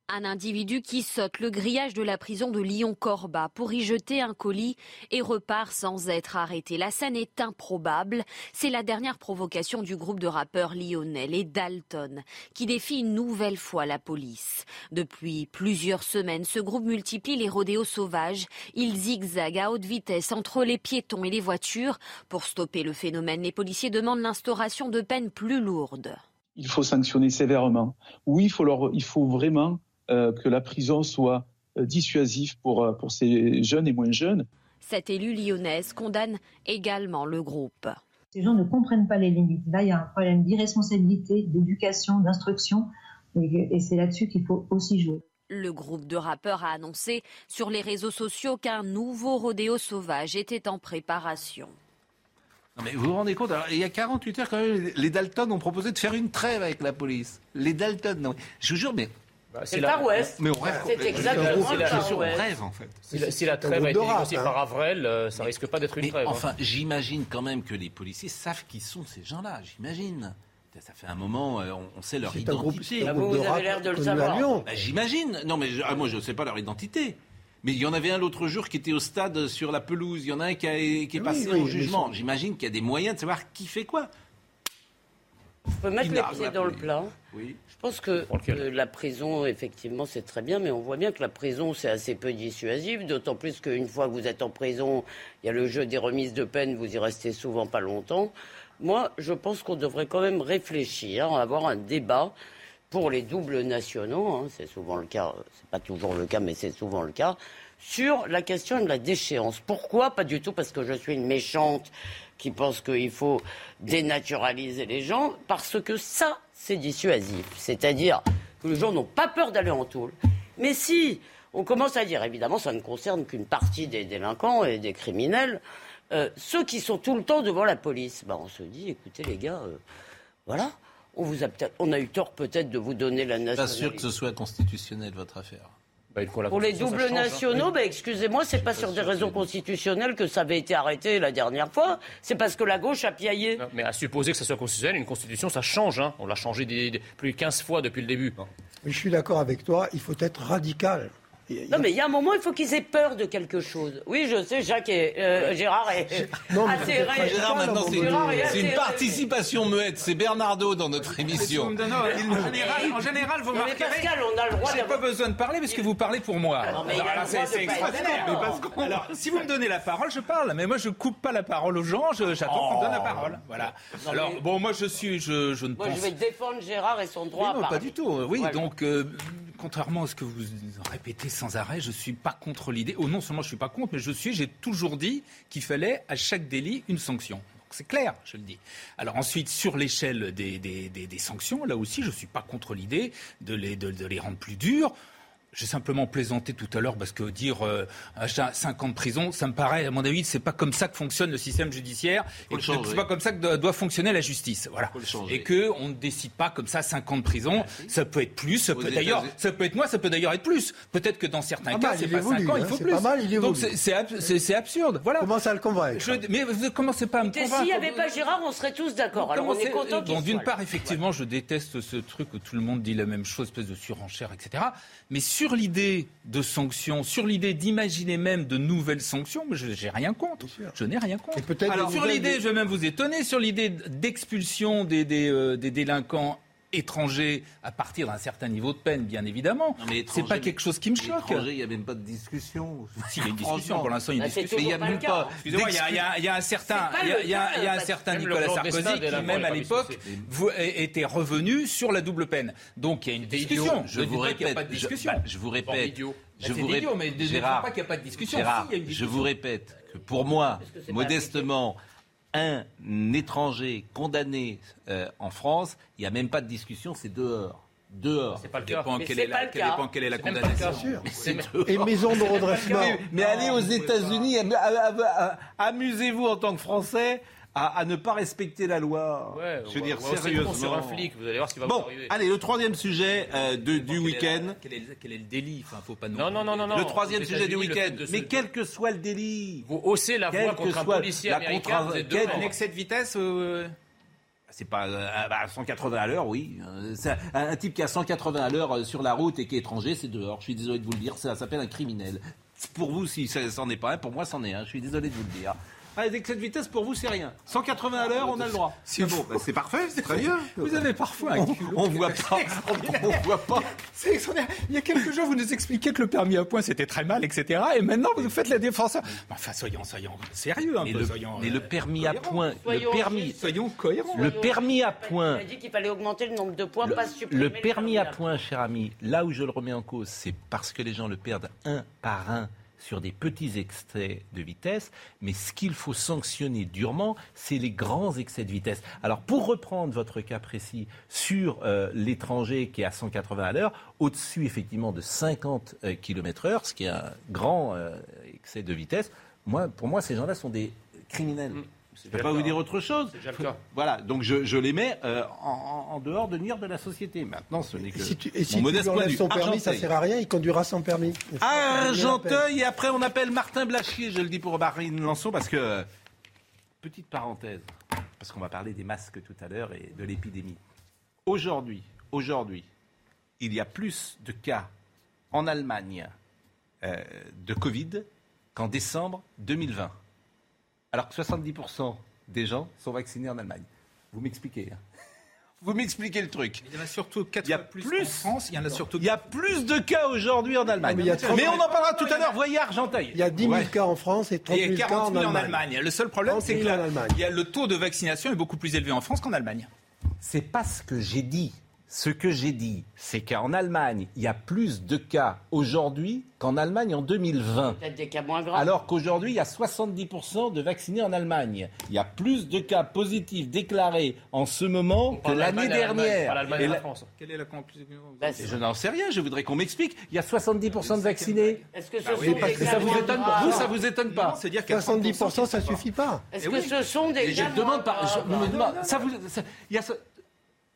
Un individu qui saute le grillage de la prison de Lyon-Corba pour y jeter un colis et repart sans être arrêté. La scène est improbable. C'est la dernière provocation du groupe de rappeurs lyonnais, les Dalton, qui défie une nouvelle fois la police. Depuis plusieurs semaines, ce groupe multiplie les rodéos sauvages. Il zigzague à haute vitesse entre les piétons et les voitures. Pour stopper le phénomène, les policiers demandent l'instauration de peines plus lourdes. il faut sanctionner sévèrement. Oui, il faut, leur, il faut vraiment que la prison soit euh, dissuasive pour, euh, pour ces jeunes et moins jeunes. Cette élue lyonnaise condamne également le groupe. Ces gens ne comprennent pas les limites. Là, il y a un problème d'irresponsabilité, d'éducation, d'instruction, et, et c'est là-dessus qu'il faut aussi jouer. Le groupe de rappeurs a annoncé sur les réseaux sociaux qu'un nouveau rodéo sauvage était en préparation. Non, mais vous vous rendez compte, alors, il y a 48 heures quand même, les Dalton ont proposé de faire une trêve avec la police. Les Dalton, non. Je vous jure, mais. Bah, C'est le la- Far West. Mais on rêve. C'est exactement le Far on West. rêve en fait. Si la, si la trêve a été négociée hein. par Avrel, euh, ça risque pas d'être une Mais trêve. hein. enfin, j'imagine quand même que les policiers savent qui sont ces gens-là. J'imagine. Ça fait un moment, euh, on, on sait leur C'est un groupe, identité. Ah, groupe vous, de vous avez l'air de le savoir. Bah, j'imagine. Non, mais je- ah, moi, je ne sais pas leur identité. Mais il y en avait un l'autre jour qui était au stade sur la pelouse. Il y en a un qui, a- qui est Oui, passé oui, au mais jugement. J'imagine qu'il y a des moyens de savoir qui fait quoi. Je peux mettre les pieds dans le plat. Oui. Je pense que euh, la prison, effectivement, c'est très bien, mais on voit bien que la prison, c'est assez peu dissuasif, d'autant plus qu'une fois que vous êtes en prison, il y a le jeu des remises de peine, vous y restez souvent pas longtemps. Moi, je pense qu'on devrait quand même réfléchir, avoir un débat pour les doubles nationaux, hein, c'est souvent le cas, c'est pas toujours le cas, mais c'est souvent le cas, sur la question de la déchéance. Pourquoi Pas du tout parce que je suis une méchante qui pense qu'il faut dénaturaliser les gens, parce que ça, c'est dissuasif. C'est-à-dire que les gens n'ont pas peur d'aller en tôle. Mais si on commence à dire, évidemment, ça ne concerne qu'une partie des délinquants et des criminels, euh, ceux qui sont tout le temps devant la police, ben, on se dit, écoutez les gars, euh, voilà, on, vous a, peut-être- on a eu tort peut-être de vous donner la Pas nationalité. sûr que ce soit constitutionnel, votre affaire. Bah, Pour les doubles hein. nationaux, ben, excusez-moi, c'est pas sur des raisons constitutionnelles que ça avait été arrêté la dernière fois. C'est parce que la gauche a piaillé. Non, Mais à supposer que ça soit constitutionnel, une constitution, ça change. hein. On l'a changé des- des- plus de 15 fois depuis le début. Mais je suis d'accord avec toi, il faut être radical. Non, mais il y a un moment, il faut qu'ils aient peur de quelque chose. Oui, je sais, Jacques et euh, Gérard est Non, assez ré- pas Gérard, maintenant, c'est une participation muette. C'est Bernardo dans notre émission. Non, non, en, général, en général, vous remarquerez. Pascal, on a le droit J'ai pas besoin de parler parce que vous parlez pour moi. non, mais Alors c'est extraordinaire. d'accord. Mais parce qu'on- Alors, si vous me donnez la parole, je parle. Mais moi, je coupe pas la parole aux gens. je- J'attends qu'on me donne la parole. Voilà. Non, Alors, mais- bon, moi, je suis, je, je ne Moi, pense je vais défendre Gérard et son droit Oui, à non, pas du tout. euh, Oui, Voilà. donc, euh, contrairement à ce que vous répétez sans arrêt, je suis pas contre l'idée. Oh, non seulement je suis pas contre, mais je suis, j'ai toujours dit qu'il fallait à chaque délit une sanction. C'est clair, je le dis. Alors ensuite, sur l'échelle des, sanctions, là aussi, je suis pas contre l'idée de les, de les rendre plus dures. J'ai simplement plaisanté tout à l'heure parce que dire euh, achat 5 ans de prison, ça me paraît, à mon avis, c'est pas comme ça que fonctionne le système judiciaire et que c'est pas comme ça que doit, fonctionner la justice. Voilà. Et que on ne décide pas comme ça 5 ans de prison. Ça peut être plus, ça Aux peut d'ailleurs, ça peut être moins, ça peut d'ailleurs être plus. Peut-être que dans certains Pas cas, c'est il pas évolue, 5 ans, il hein, faut c'est plus. pas mal, il évolue. Donc c'est- c'est ab- c'est c'est absurde. Voilà. Commence à le convaincre. Je- mais vous commencez pas à me Et convaincre. s'il n'y avait pas Gérard, on serait tous d'accord. Alors on est content qu'il Bon, d'une part, effectivement, je déteste ce truc où tout le monde dit la même chose, espèce de surenchère, etc. Mais sur l'idée de sanctions, sur l'idée d'imaginer même de nouvelles sanctions, je n'ai rien contre. Je n'ai rien contre. Alors, sur l'idée, je vais même vous étonner, sur l'idée d'expulsion des, des, euh, des délinquants étrangers à partir d'un certain niveau de peine, bien évidemment. C'est pas quelque chose qui me choque. il n'y a même pas de discussion. Si, il y a une discussion. Pour l'instant, il y a une Bah, discussion. il y a même pas. Excusez-moi, il y a- il y, a- il y a un certain, il y a- il y a- il y a un certain Nicolas Sarkozy qui, même à l'époque, était revenu sur la double peine. Donc il y a une discussion. Je vous n'y répète, pas de je- bah, vous répète, je Bah, vous c'est idiot, rép- mais ne dites Gérard, pas qu'il n'y a pas de discussion. Gérard, Si, il y a une je discussion. vous répète que pour moi, modestement, un étranger condamné euh, en France, il n'y a même pas de discussion, c'est dehors. Dehors. C'est pas le cas. Dépend quelle est la- quelle dépend quelle est la condamnation. C'est Et maison de redressement. Mais, mais allez aux États-Unis, am- am- am- amusez-vous en tant que Français à, à ne pas respecter la loi. Ouais, je veux dire sérieusement. sur un flic, vous allez voir ce qui va bon, vous arriver. allez, le troisième sujet euh, de- du week-end. Quel est, le- quel est le délit Enfin, faut pas Non, non, non, non, non. Le troisième sujet du week-end. Mais quel que soit le délit. Vous haussez la Quel voix que contre un soit policier la américain, contre- vous êtes quel-. Un excès de vitesse euh, C'est pas euh, bah, 180 à l'heure, oui. Euh, un, un type qui a 180 à l'heure euh, sur la route et qui est étranger, c'est dehors. Je suis désolé de vous le dire, ça s'appelle un criminel. Pour vous, si ça c'en est pas un, pour moi, c'en est un. Je suis désolé de vous le dire. Excès de vitesse, pour vous, c'est rien. 180 à l'heure, on a le droit. C'est bon, bah, c'est parfait, c'est très bien. Vous avez parfois un culot. On voit pas. On voit pas. C'est extraordinaire. Il y a quelques jours, vous nous expliquiez que le permis à point c'était très mal, etc. Et maintenant, vous faites la défenseur. Mais Enfin, soyons, soyons sérieux un Mais peu. le, soyons, mais euh, le permis à point, le Soyons permis, justes. Soyons cohérents. le permis à Il point, a dit qu'il fallait augmenter le nombre de points, Le, pas supprimer le permis à point, cher ami, là où je le remets en cause, c'est parce que les gens le perdent un par un sur des petits excès de vitesse, mais ce qu'il faut sanctionner durement, c'est les grands excès de vitesse. Alors, pour reprendre votre cas précis sur euh, l'étranger qui est à 180 à l'heure, au-dessus effectivement de 50 km heure, ce qui est un grand euh, excès de vitesse, moi, pour moi, ces gens-là sont des criminels. Je ne peux pas vous dire autre chose. C'est déjà le cas. Voilà, donc je, je les mets euh, en, dehors de nuire de la société. Maintenant, ce n'est que Et si tu, et mon si tu modeste lui point de enlèves vue. son permis, ça Argenteuil. sert à rien, il conduira sans permis. Argenteuil, et après on appelle Martin Blachier, je le dis pour Marine Lançon, parce que, petite parenthèse, parce qu'on va parler des masques tout à l'heure et de l'épidémie. Aujourd'hui, aujourd'hui, il y a plus de cas en Allemagne euh, de Covid qu'en décembre 2020. Alors que 70% des gens sont vaccinés en Allemagne. Vous m'expliquez. hein Vous m'expliquez le truc. Il y en a surtout 4 Il y a fois plus, plus- en France. Il y en a surtout Il y a plus de cas aujourd'hui en Allemagne. mais il y a mais, 30 on en parlera tout à l'heure. Voyez Argenteuil. Il y a 10 000 Ouais. cas en France et 30 Et 000 cas 40 en 000 en Allemagne. Allemagne. Le seul problème, 30 c'est 000 que la- il y a le taux de vaccination est beaucoup plus élevé en France qu'en Allemagne. C'est pas ce que j'ai dit. Ce que j'ai dit, c'est qu'en Allemagne, il y a plus de cas aujourd'hui qu'en Allemagne en 2020. Peut-être des cas moins graves. Alors qu'aujourd'hui, il y a 70% de vaccinés en Allemagne. Il y a plus de cas positifs déclarés en ce moment que l'année dernière. pas l'Allemagne Et à la la- France. Quelle est la conclusion Bah, je n'en sais rien, je voudrais qu'on m'explique. Il y a 70% de vaccinés. Est-ce que ce Bah sont oui, des parce que cas Ça vous étonne pas Vous, ça vous étonne pas C'est dire qu'il y a 70%, ça 30% qui suffit pas. Est-ce Eh que oui. ce sont des Et cas ne demande pas. moins je- demande- ça vous, ça- il y a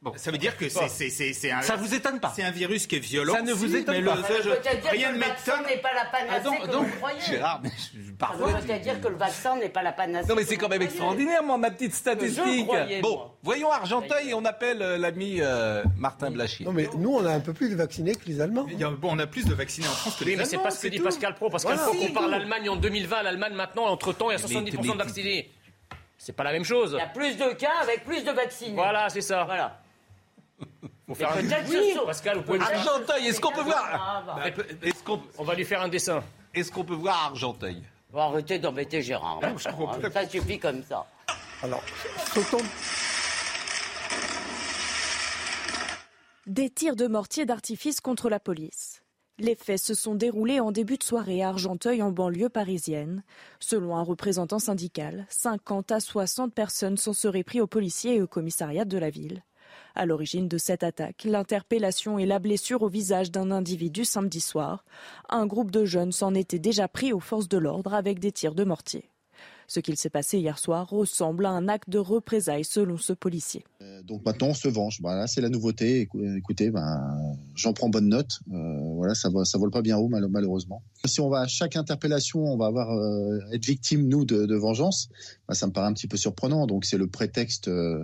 ce- Ça veut dire que c'est- c'est c'est- c'est un. ça vous étonne pas C'est un virus qui est violent. Ça ne vous étonne mais pas. le- Ça je- rien que ne le vaccin m'étonne. n'est pas la panacée Ah, donc- comme donc, vous croyez. Gérard, mais je- Ça parfois. veut peut-être dire que le vaccin n'est pas la panacée. Non mais c'est quand même extraordinaire, moi, ma petite statistique. croyais, bon, moi. voyons Argenteuil et on appelle euh, l'ami euh, Martin Blachier. Non, mais nous, on a un peu plus de vaccinés que les Allemands. Il y a- bon, on a plus de vaccinés en France que les Oui, mais c'est Allemands, pas ce que dit. Pascal Pro. Pascal. Pro compare l'Allemagne en 2020 à l'Allemagne maintenant, et entre-temps, il y a Mais- 70% mais- de vaccinés. C'est pas la même chose. Il y a plus de cas avec plus de vaccinés. Voilà, c'est ça. Voilà. Faut faire un... Peut-être Oui, ce sont- Pascal, vous pouvez le faire. Argenteuil, est-ce qu'on peut voir grave. Est-ce qu'on On va lui faire un dessin. est-ce qu'on peut voir Argenteuil? Bon, arrêtez d'embêter Gérard. Ah, je comprends plus. Ça suffit comme ça. Alors, sautons. Des tirs de mortier d'artifice contre la police. Les faits se sont déroulés en début de soirée à Argenteuil en banlieue parisienne. Selon un représentant syndical, 50 à 60 personnes s'en seraient pris aux policiers et au commissariat de la ville. À l'origine de cette attaque, l'interpellation et la blessure au visage d'un individu samedi soir. Un groupe de jeunes s'en était déjà pris aux forces de l'ordre avec des tirs de mortier. Ce qu'il s'est passé hier soir ressemble à un acte de représailles selon ce policier. Donc maintenant on se venge. Voilà, c'est la nouveauté. Écou- Écoutez, ben, j'en prends bonne note. Euh, voilà, ça va, ça vole pas bien haut mal- malheureusement. Si on va à chaque interpellation, on va avoir euh, être victime nous de, vengeance. Ben, ça me paraît un petit peu surprenant. Donc c'est le prétexte, euh,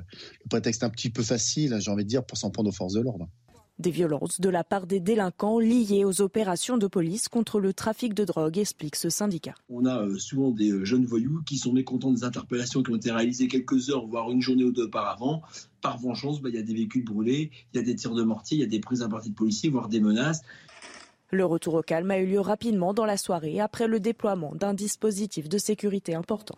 le prétexte un petit peu facile, j'ai envie de dire, pour s'en prendre aux forces de l'ordre. Des violences de la part des délinquants liées aux opérations de police contre le trafic de drogue, explique ce syndicat. On a euh, souvent des euh, jeunes voyous qui sont mécontents des interpellations qui ont été réalisées quelques heures, voire une journée ou deux auparavant. Par vengeance, bah, il y a des véhicules brûlés, il y a des tirs de mortier, il y a des prises à partie de policiers, voire des menaces. Le retour au calme a eu lieu rapidement dans la soirée après le déploiement d'un dispositif de sécurité important.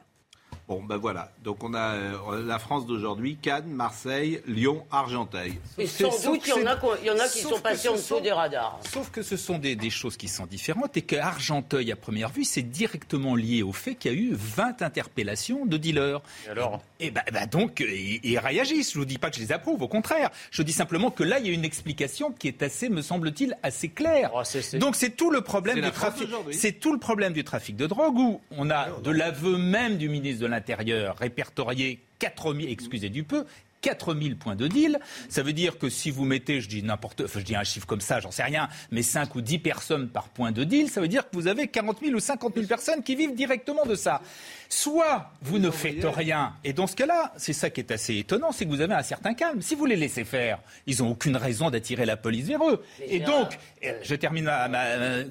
Bon, ben voilà. Donc on a euh, la France d'aujourd'hui, Cannes, Marseille, Lyon, Argenteuil. Et sans doute, il y, en a, qui sont passés en dessous des radars. Sauf que ce sont des, choses qui sont différentes et qu'Argenteuil, à première vue, c'est directement lié au fait qu'il y a eu 20 interpellations de dealers. Et alors? Et ben, donc, euh, ils réagissent. Je ne vous dis pas que je les approuve, au contraire. Je dis simplement que là, il y a une explication qui est assez, me semble-t-il, assez claire. Oh, donc c'est tout le problème du trafic. C'est tout le problème du trafic de drogue où on a, de l'aveu même du ministre de l'Intérieur, l'intérieur répertorié 4000, excusez du peu, 4000 points de deal. Ça veut dire que si vous mettez, je dis n'importe, je dis un chiffre comme ça, j'en sais rien, mais 5 ou 10 personnes par point de deal, ça veut dire que vous avez 40 000 ou 50 000 personnes qui vivent directement de ça. Soit vous, ne faites rien, et dans ce cas-là, c'est ça qui est assez étonnant, c'est que vous avez un certain calme. Si vous les laissez faire, ils n'ont aucune raison d'attirer la police vers eux. Et donc, je termine ma,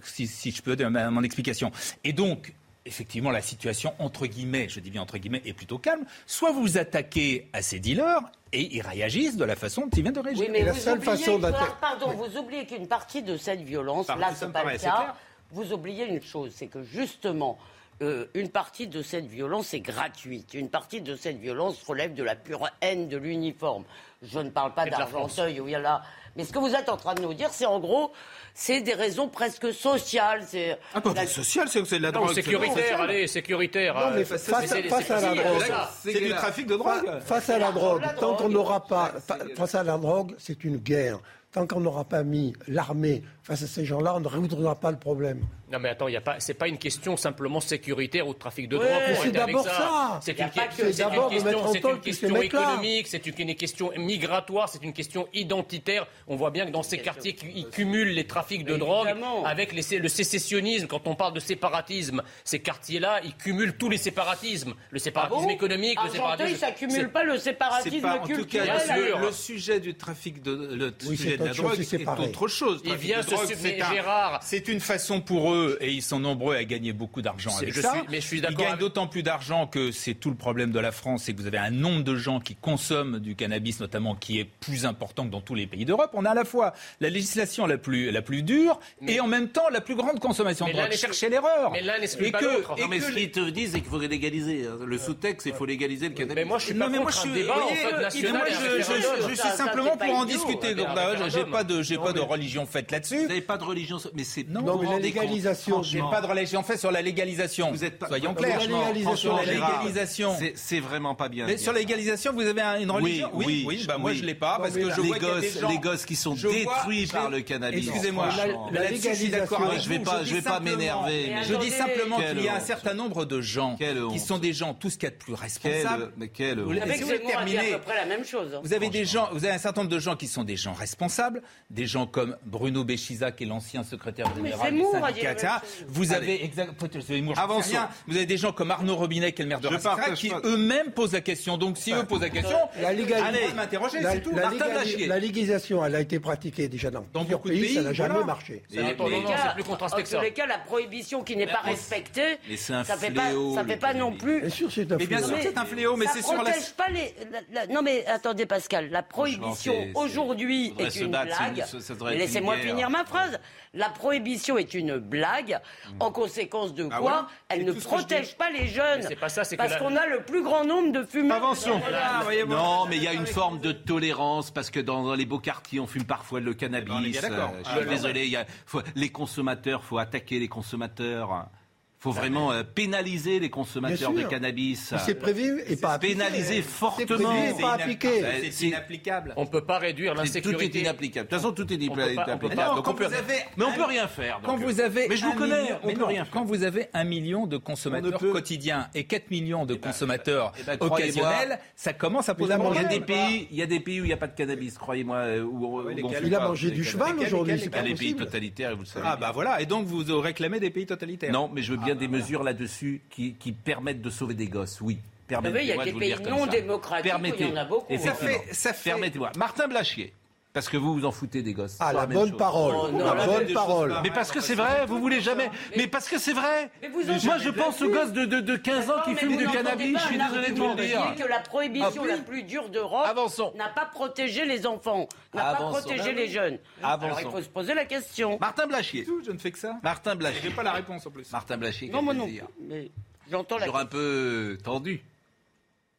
si, je peux, ma, mon explication. Et donc, effectivement, la situation, entre guillemets, je dis bien entre guillemets, est plutôt calme, soit vous attaquez à ces dealers et ils réagissent de la façon dont ils viennent de réagir. Oui, mais la vous seule oubliez façon Pardon, vous oubliez qu'une partie de cette violence, là, ce n'est pas le cas. Vous oubliez une chose, c'est que justement, euh, une partie de cette violence est gratuite. Une partie de cette violence relève de la pure haine de l'uniforme. Je ne parle pas d'Argenteuil où il y a là mais ce que vous êtes en train de nous dire, c'est en gros, c'est des raisons presque sociales. C'est ah, pas la... sociale, c'est de la non, drogue. sécuritaire, allez, sécuritaire. Non, mais euh, face, face à la drogue. C'est du trafic de drogue. Face à la drogue, tant qu'on n'aura pas. Face à la drogue, c'est une guerre tant qu'on n'aura pas mis l'armée face à ces gens-là, on ne résoudra pas le problème. Non mais attends, ce n'est pas une question simplement sécuritaire ou de trafic de drogue. C'est d'abord ça. C'est une, question, économique, c'est une, question migratoire, c'est une question identitaire. On voit bien que dans ces quartiers, ils cumulent les trafics de drogue avec le sécessionnisme. Quand on parle de séparatisme, ces quartiers-là, ils cumulent tous les séparatismes. Le séparatisme ah bon économique, Argenteuil, le séparatisme... ça ne cumule pas le séparatisme culturel. En tout cas, le, sujet du trafic de, le sujet de autre chose. Il vient se c'est Gérard. C'est une façon pour eux, et ils sont nombreux à gagner beaucoup d'argent avec je ça. Mais je suis Ils gagnent d'autant plus d'argent que c'est tout le problème de la France, c'est que vous avez un nombre de gens qui consomment du cannabis, notamment, qui est plus important que dans tous les pays d'Europe. On a à la fois la législation la plus, la plus dure et en même temps la plus grande consommation mais de drogue. Cherchez l'erreur. Mais l'un n'exclut pas l'autre. Non, mais ce qu'ils te disent, c'est qu'il faudrait légaliser. Le sous-texte, il faut légaliser le cannabis. Mais moi, je suis pas contre un je, suis simplement pour en discuter. Bah, j'ai pas de, j'ai pas de religion faite là-dessus. Vous n'avez pas de religion, mais c'est non, mais la légalisation. J'ai pas de religion faite sur la légalisation. Vous êtes pas, soyons clairs. Sur la légalisation, c'est vraiment pas bien. Mais sur la légalisation, vous avez une religion Oui, oui. Bah, oui moi je l'ai pas parce que je vois les gosses qui sont détruits par le cannabis. Excusez-moi, là-dessus je suis d'accord. Je vais pas, je vais pas m'énerver. Je dis simplement qu'il y a un certain nombre de gens qui sont des gens tout ce qu'il y a de plus responsable. Mais quel Vous avez des gens, vous avez un certain nombre de gens qui sont des gens responsables des gens comme Bruno Béchiza, qui est l'ancien secrétaire général du syndicat. Vous avez, vous avez des gens comme Arnaud Robinet, qui est le maire de Rastra, qui eux-mêmes posent la question. Donc si eux posent la question, la allez. M'interroger, c'est tout. La, légalisation, elle a été pratiquée déjà dans, plusieurs pays, ça n'a jamais marché. C'est tous les cas, la prohibition qui n'est pas respectée, ça ne fait pas non plus... Bien sûr, c'est un fléau. C'est un fléau, mais c'est sur la... Non mais attendez Pascal, la prohibition aujourd'hui est une Laissez-moi finir ma phrase. La prohibition est une blague, hmm. en conséquence de ah quoi elle ne protège pas les jeunes. C'est pas ça, Parce qu'on a le plus grand nombre de fumeurs. Invention. Non, mais il y a une forme de tolérance, parce que dans, les beaux quartiers, on fume parfois le cannabis. Euh, je suis désolé, les consommateurs, faut attaquer les consommateurs. Il faut vraiment euh, pénaliser les consommateurs de cannabis. C'est prévu et pas appliqué. Pénaliser fortement. C'est pas appliqué. Bah, c'est inapplicable. On ne peut pas réduire l'insécurité. Tout est inapplicable. De toute façon, tout est inapplicable. Mais on ne peut rien faire. Quand vous avez euh, mais je vous connais. on peut rien Quand vous avez un million de consommateurs quotidiens et 4 millions de eh ben, consommateurs eh ben, occasionnels, ça commence à poser problème. Des pays, il y a des pays où il n'y a pas de cannabis, croyez-moi. Euh, il a mangé du cheval aujourd'hui. Il y a des pays totalitaires, vous le savez. Ah bah voilà. Et donc vous réclamez des pays totalitaires. Non, mais je veux bien bien des mesures là-dessus qui, permettent de sauver des gosses, oui. Permettez-moi Il y de vous dire comme ça. Permettez-moi. Martin Blachier. Parce que vous vous en foutez des gosses. Ah, C'est la bonne chose. parole. Oh, non, La la bonne parole. Mais parce que c'est vrai, vous voulez jamais. Mais parce que c'est vrai. Moi, je pense aux gosses de, de, de 15 ans qui fument du cannabis. Je suis désolé de vous le dire. que la prohibition Ah, la plus dure d'Europe n'a pas protégé les enfants, n'a pas protégé les jeunes. Alors il faut se poser la question. Martin Blachier. Je ne fais que ça. Martin Blachier. J'ai pas la réponse en plus. Martin Blachier. Non, moi non. j'entends la Toujours un peu tendu.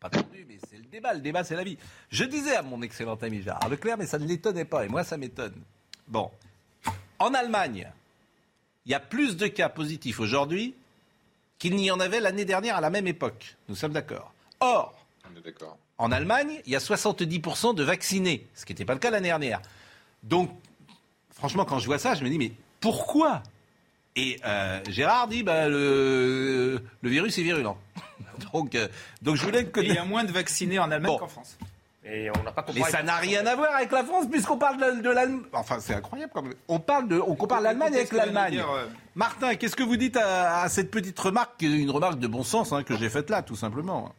Pas tendu, mais c'est le débat. Le débat, c'est la vie. Je disais à mon excellent ami Gérard Leclerc, mais ça ne l'étonnait pas. Et moi, ça m'étonne. Bon. En Allemagne, il y a plus de cas positifs aujourd'hui qu'il n'y en avait l'année dernière à la même époque. Nous sommes d'accord. Or, On est d'accord. en Allemagne, il y a 70% de vaccinés, ce qui n'était pas le cas l'année dernière. Donc, franchement, quand je vois ça, je me dis, mais pourquoi? Et euh, Gérard dit, bah, le, le virus est virulent. donc, euh, donc, je voulais que... Il y a moins de vaccinés en Allemagne Bon. qu'en France. Et on n'a pas compris. Mais ça n'a rien à voir avec la France puisqu'on parle de, de l'Allemagne. Enfin, c'est incroyable quand même. On parle de, on compare l'Allemagne avec l'Allemagne. euh, Martin, qu'est-ce que vous dites à, à cette petite remarque, une remarque de bon sens hein, que j'ai faite là, tout simplement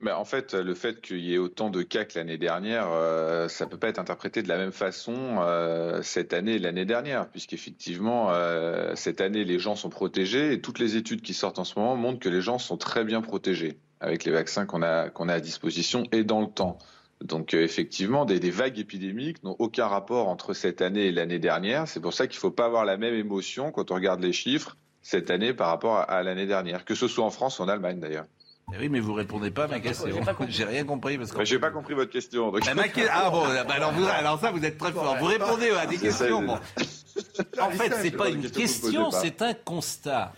Mais en fait, le fait qu'il y ait autant de cas que l'année dernière, euh, ça peut pas être interprété de la même façon euh, cette année et l'année dernière, puisqu'effectivement, euh, cette année, les gens sont protégés et toutes les études qui sortent en ce moment montrent que les gens sont très bien protégés avec les vaccins qu'on a, a à disposition et dans le temps. Donc euh, effectivement, des, vagues épidémiques n'ont aucun rapport entre cette année et l'année dernière. C'est pour ça qu'il ne faut pas avoir la même émotion quand on regarde les chiffres cette année par rapport à l'année dernière, que ce soit en France ou en Allemagne d'ailleurs. Eh Oui, mais vous répondez pas à ma question. J'ai rien compris parce que. Bah, J'ai pas compris votre question. donc- Bah, ma que- Ah bon, bah, alors, vous- alors ça, vous êtes très fort. Vous répondez à des questions. bon. En fait, c'est pas une Question c'est un constat.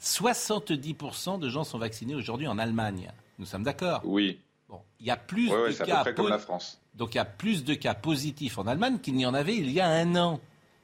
70% de gens sont vaccinés aujourd'hui en Allemagne. Nous sommes d'accord? Oui. Bon, il y a plus Ouais, ouais, de c'est à peu cas près comme po- la France. Donc il y a plus de cas positifs en Allemagne qu'il n'y en avait il y a un an.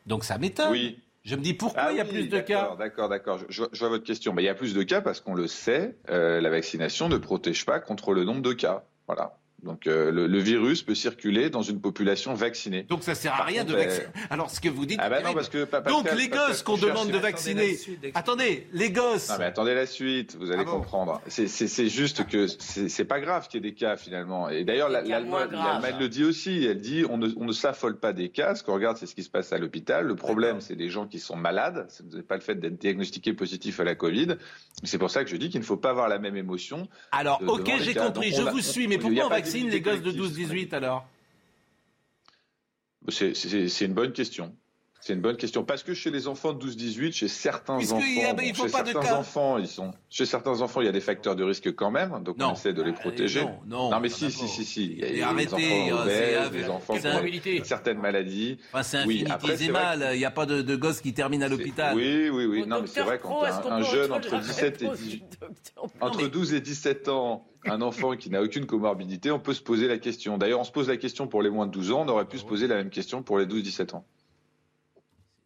Donc ça m'étonne. Oui. Je me dis pourquoi Ah il y a oui, plus de cas d'accord, D'accord, d'accord. Je, je- je vois votre question. Mais il y a plus de cas parce qu'on le sait, euh, la vaccination ne protège pas contre le nombre de cas. Voilà. Donc euh, le, le virus peut circuler dans une population vaccinée. Donc ça sert à Par rien de vacciner. Alors ce que vous dites. Ah bah non, parce que Donc les Pascal, gosses qu'on demande de vacciner. Attendez, les gosses. Non mais attendez la suite, vous allez Ah bon comprendre. C'est- juste que c'est pas grave qu'il y ait des cas finalement. Et d'ailleurs l'Allemagne le dit aussi. Elle dit on ne, on ne s'affole pas des cas. Ce qu'on regarde c'est ce qui se passe à l'hôpital. Le problème c'est des gens qui sont malades. Ce n'est pas le fait d'être diagnostiqué positif à la Covid. C'est pour ça que je dis qu'il ne faut pas avoir la même émotion. Alors de- ok, j'ai compris, Donc, je vous suis, mais pourquoi on vaccine les gosses de collective, 12-18 alors C'est- C'est une bonne question. C'est une bonne question parce que chez les enfants de 12-18, chez certains Puisque enfants, il y a- bon, il faut chez pas de certains cas. enfants, ils sont chez certains enfants, il y a des facteurs de risque quand même, donc Non. on essaie de les protéger. non, non, mais si, si, si, si, il y a arrêtez, enfants euh, obèses, enfants qui ont certaines maladies. Enfin, c'est Oui, infinité après, c'est vrai mal. Il n'y a pas de, de gosses qui terminent à l'hôpital. Oui, oui, oui. Non, mais c'est vrai quand un, jeune entre la 17 et réponse 18, du docteur entre mais- 12 et 17 ans, un enfant qui n'a aucune comorbidité, on peut se poser la question. D'ailleurs, on se pose la question pour les moins de 12 ans, on aurait pu se poser la même question pour les 12-17 ans.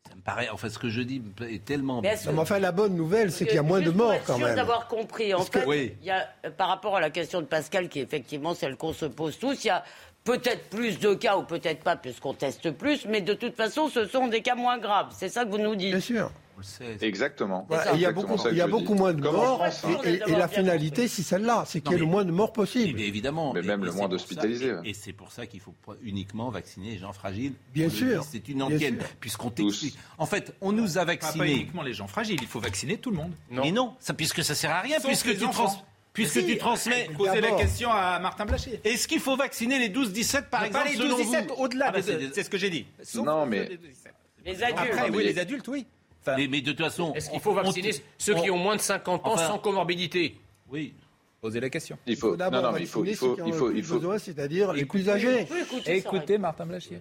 Ça me paraît, enfin, ce que je dis est tellement. Mais est-ce Non, mais enfin, la bonne nouvelle, c'est qu'il y a moins de morts être quand sûr même. d'avoir compris. En que- fait, Oui. il y a, euh, par rapport à la question de Pascal, qui est effectivement celle qu'on se pose tous, il y a peut-être plus de cas ou peut-être pas, puisqu'on teste plus, mais de toute façon, ce sont des cas moins graves. C'est ça que vous nous dites. Bien sûr. On le sait. Exactement. Voilà, ça. et il y a beaucoup, il y a beaucoup moins de morts. Et, et- et D'avoir la finalité, c'est celle-là, c'est qu'il y ait Non, le mais- moins de morts Mais possible. évidemment. Mais même et le moins d'hospitalisés. Et, et c'est pour ça qu'il faut uniquement vacciner les gens fragiles. Bien sûr. C'est une sûr. Puisqu'on t'explique. En fait, on nous a Pas, pas vaccinés. uniquement les gens fragiles, il faut vacciner tout le monde. Mais non, ça, puisque ça sert à rien, Sauf puisque les tu, enfants. trans- puisque Si. tu transmets. Posez la question à Martin Blachier. Est-ce qu'il faut vacciner les 12-17 par Mais exemple pas les selon 12-17, vous au-delà, Ah bah, de- c'est des- ce que j'ai dit. Sauf Non, mais- des 12-17. Les adultes. Après, mais oui, les- les adultes, oui. Enfin, Mais, mais de toute façon. Est-ce qu'il faut on- vacciner ceux qui on- ont moins de 50 ans Enfin- sans comorbidité? Oui. posez la question. Il faut, non, d'abord non, mais il faut, il vacciner ceux faut, il ont faut, il plus faut, c'est-à-dire les plus âgés. Écoutez Martin Blachier.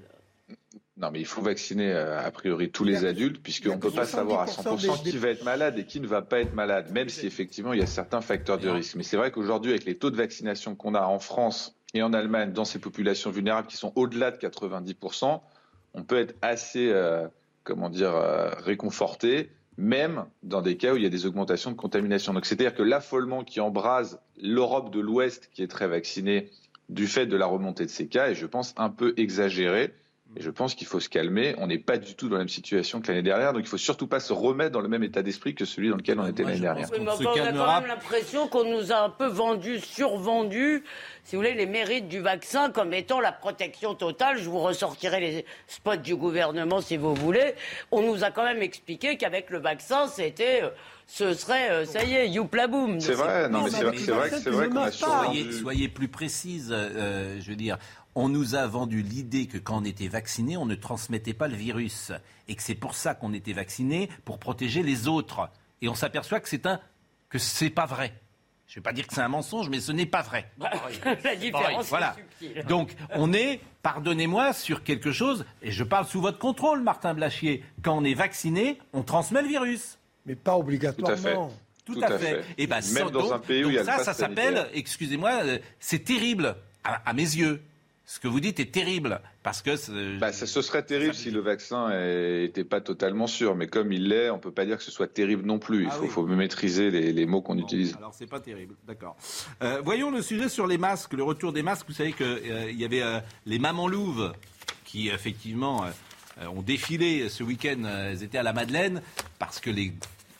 Non, mais il faut vacciner euh, a priori tous les adultes, puisqu'on ne peut pas savoir à 70% 100% des- qui va être malade et qui ne va pas être malade, même si effectivement il y a certains facteurs de risque. Mais c'est vrai qu'aujourd'hui, avec les taux de vaccination qu'on a en France et en Allemagne dans ces populations vulnérables qui sont au-delà de 90%, on peut être assez, euh, comment dire, euh, réconforté, même dans des cas où il y a des augmentations de contamination. Donc c'est-à-dire que l'affolement qui embrase l'Europe de l'Ouest, qui est très vaccinée, du fait de la remontée de ces cas, est, je pense, un peu exagéré. Et je pense qu'il faut se calmer. On n'est pas du tout dans la même situation que l'année dernière, donc il faut surtout pas se remettre dans le même état d'esprit que celui dans lequel on était l'année dernière. Oui, on a quand même l'impression qu'on nous a un peu vendu, survendu, si vous voulez, les mérites du vaccin comme étant la protection totale. Je vous ressortirai les spots du gouvernement si vous voulez. On nous a quand même expliqué qu'avec le vaccin, c'était euh, ce serait, euh, ça y est, youpla boum. C'est vrai, non, mais c'est vrai, c'est vrai, que- c'est vrai qu'on a Soyez, soyez plus précise, euh, je veux dire. On nous a vendu l'idée que quand on était vacciné, on ne transmettait pas le virus. Et que c'est pour ça qu'on était vacciné, pour protéger les autres. Et on s'aperçoit que c'est un, que c'est pas vrai. Je ne vais pas dire que c'est un mensonge, mais ce n'est pas vrai. la différence est Voilà. subtile. Donc, on est, pardonnez-moi, sur quelque chose, et je parle sous votre contrôle, Martin Blachier. Quand on est vacciné, on transmet le virus. Mais pas obligatoirement. Tout, Tout à, à fait. fait. Et ben, Même ça, dans donc- un pays où donc il y a le ça, ça s'appelle, excusez-moi, euh, c'est terrible, à, à mes yeux. Ce que vous dites est terrible, parce que... Bah, ça, ce serait terrible si le vaccin n'était pas totalement sûr, mais comme il l'est, on peut pas dire que ce soit terrible non plus. Il Ah faut, oui. faut maîtriser les, les mots qu'on utilise. Alors c'est pas terrible, d'accord. Euh, voyons le sujet sur les masques, le retour des masques. Vous savez qu'il y avait euh, les mamans louves qui effectivement euh, ont défilé ce week-end. euh, elles étaient à la Madeleine parce que les,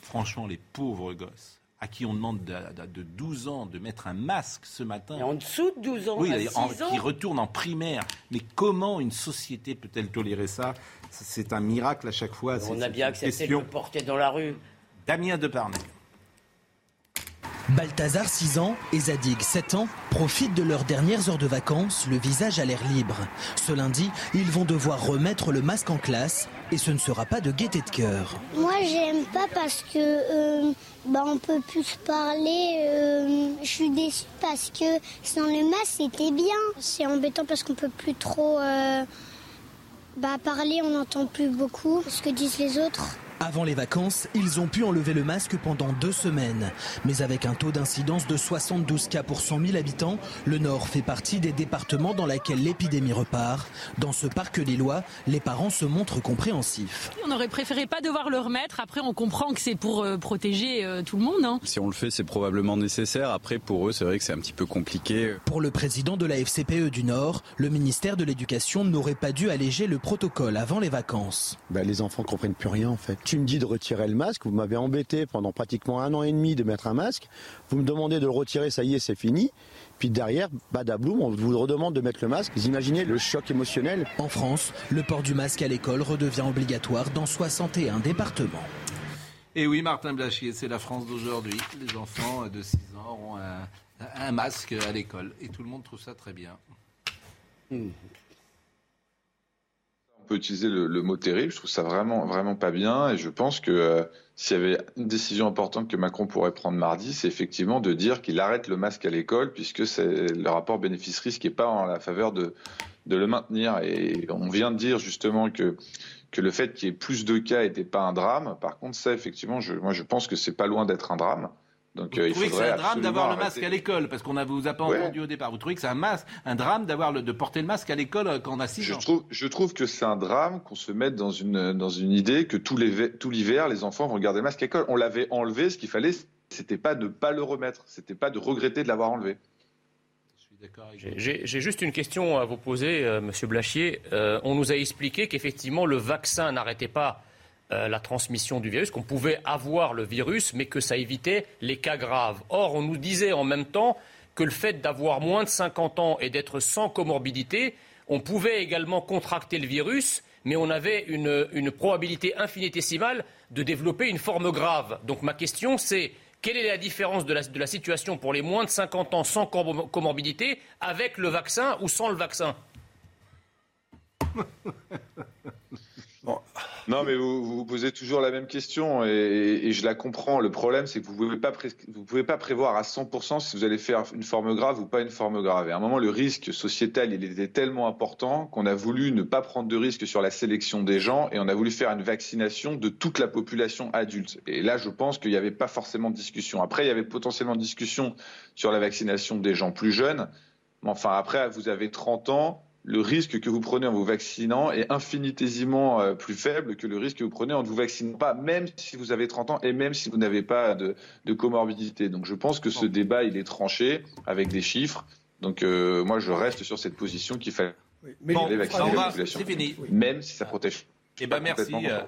franchement, les pauvres gosses à qui on demande de, de- de 12 ans de mettre un masque ce matin. Et en dessous de 12 ans, Oui, à en- 6 ans. qui retournent en primaire. Mais comment une société peut-elle tolérer ça? C'est un miracle à chaque fois. On a bien accepté de question. le porter dans la rue. Damien Deparnay. Balthazar, 6 ans, et Zadig, 7 ans, profitent de leurs dernières heures de vacances, le visage à l'air libre. Ce lundi, ils vont devoir remettre le masque en classe, et ce ne sera pas de gaieté de cœur. Moi, j'aime pas parce que euh, bah, on peut plus parler. euh, je suis déçue parce que sans le masque, c'était bien. C'est embêtant parce qu'on peut plus trop euh, bah, parler, on n'entend plus beaucoup ce que disent les autres. Avant les vacances, ils ont pu enlever le masque pendant deux semaines. Mais avec un taux d'incidence de 72 cas pour 100 000 habitants, le Nord fait partie des départements dans lesquels l'épidémie repart. Dans ce parc lillois, les parents se montrent compréhensifs. On aurait préféré pas devoir le remettre. Après, on comprend que c'est pour euh, protéger euh, tout le monde. hein. Si on le fait, c'est probablement nécessaire. Après, pour eux, c'est vrai que c'est un petit peu compliqué. Pour le président de la FCPE du Nord, le ministère de l'Éducation n'aurait pas dû alléger le protocole avant les vacances. Ben, les enfants comprennent plus rien en fait. Tu me dis de retirer le masque, vous m'avez embêté pendant pratiquement un an et demi de mettre un masque, vous me demandez de le retirer, ça y est, c'est fini. Puis derrière, badaboum, on vous redemande de mettre le masque. Vous imaginez le choc émotionnel En France, le port du masque à l'école redevient obligatoire dans 61 départements. Et oui, Martin Blachier, c'est la France d'aujourd'hui. Les enfants de 6 ans auront un, un masque à l'école. Et tout le monde trouve ça très bien. On peut utiliser le, le mot terrible. Je trouve ça vraiment, vraiment pas bien. Et je pense que euh, s'il y avait une décision importante que Macron pourrait prendre mardi, c'est effectivement de dire qu'il arrête le masque à l'école, puisque c'est le rapport bénéfice-risque n'est pas en la faveur de, le maintenir. Et on vient de dire justement que le fait qu'il y ait plus de cas n'était pas un drame. Par contre, ça, effectivement, moi, je pense que c'est pas loin d'être un drame. Donc, Vous euh, il trouvez que c'est un drame d'avoir le masque à l'école Parce qu'on ne vous a pas Ouais. entendu au départ. Vous trouvez que c'est un, masque, un drame d'avoir le, de porter le masque à l'école euh, quand on a 6 Je ans trouve, je trouve que c'est un drame qu'on se mette dans une, dans une idée que tout l'hiver, les enfants vont garder le masque à l'école. On l'avait enlevé, ce qu'il fallait, c'était pas de ne pas le remettre, c'était pas de regretter de l'avoir enlevé. J'ai j'ai juste une question à vous poser, euh, Monsieur Blachier. Euh, on nous a expliqué qu'effectivement le vaccin n'arrêtait pas euh, la transmission du virus, qu'on pouvait avoir le virus, mais que ça évitait les cas graves. Or, on nous disait en même temps que le fait d'avoir moins de 50 ans et d'être sans comorbidité, on pouvait également contracter le virus, mais on avait une, une probabilité infinitésimale de développer une forme grave. Donc ma question, c'est quelle est la différence de la, de la situation pour les moins de 50 ans sans comor- comorbidité avec le vaccin ou sans le vaccin? Non, mais vous vous posez toujours la même question et, et je la comprends. Le problème, c'est que vous pouvez pas pouvez pas prévoir à 100% si vous allez faire une forme grave ou pas une forme grave. Et à un moment, le risque sociétal, il était tellement important qu'on a voulu ne pas prendre de risque sur la sélection des gens et on a voulu faire une vaccination de toute la population adulte. Et là, je pense qu'il n'y avait pas forcément de discussion. Après, il y avait potentiellement de discussion sur la vaccination des gens plus jeunes. Mais enfin, après, vous avez 30 ans le risque que vous prenez en vous vaccinant est infinitésimement euh, plus faible que le risque que vous prenez en ne vous vaccinant pas, même si vous avez 30 ans et même si vous n'avez pas de, de comorbidité. Donc je pense que ce débat, il est tranché avec des chiffres Donc euh, moi, je reste sur cette position qu'il fallait Mais Bon, les vacciner la population, c'est fini. même si ça protège. Eh ben merci. euh,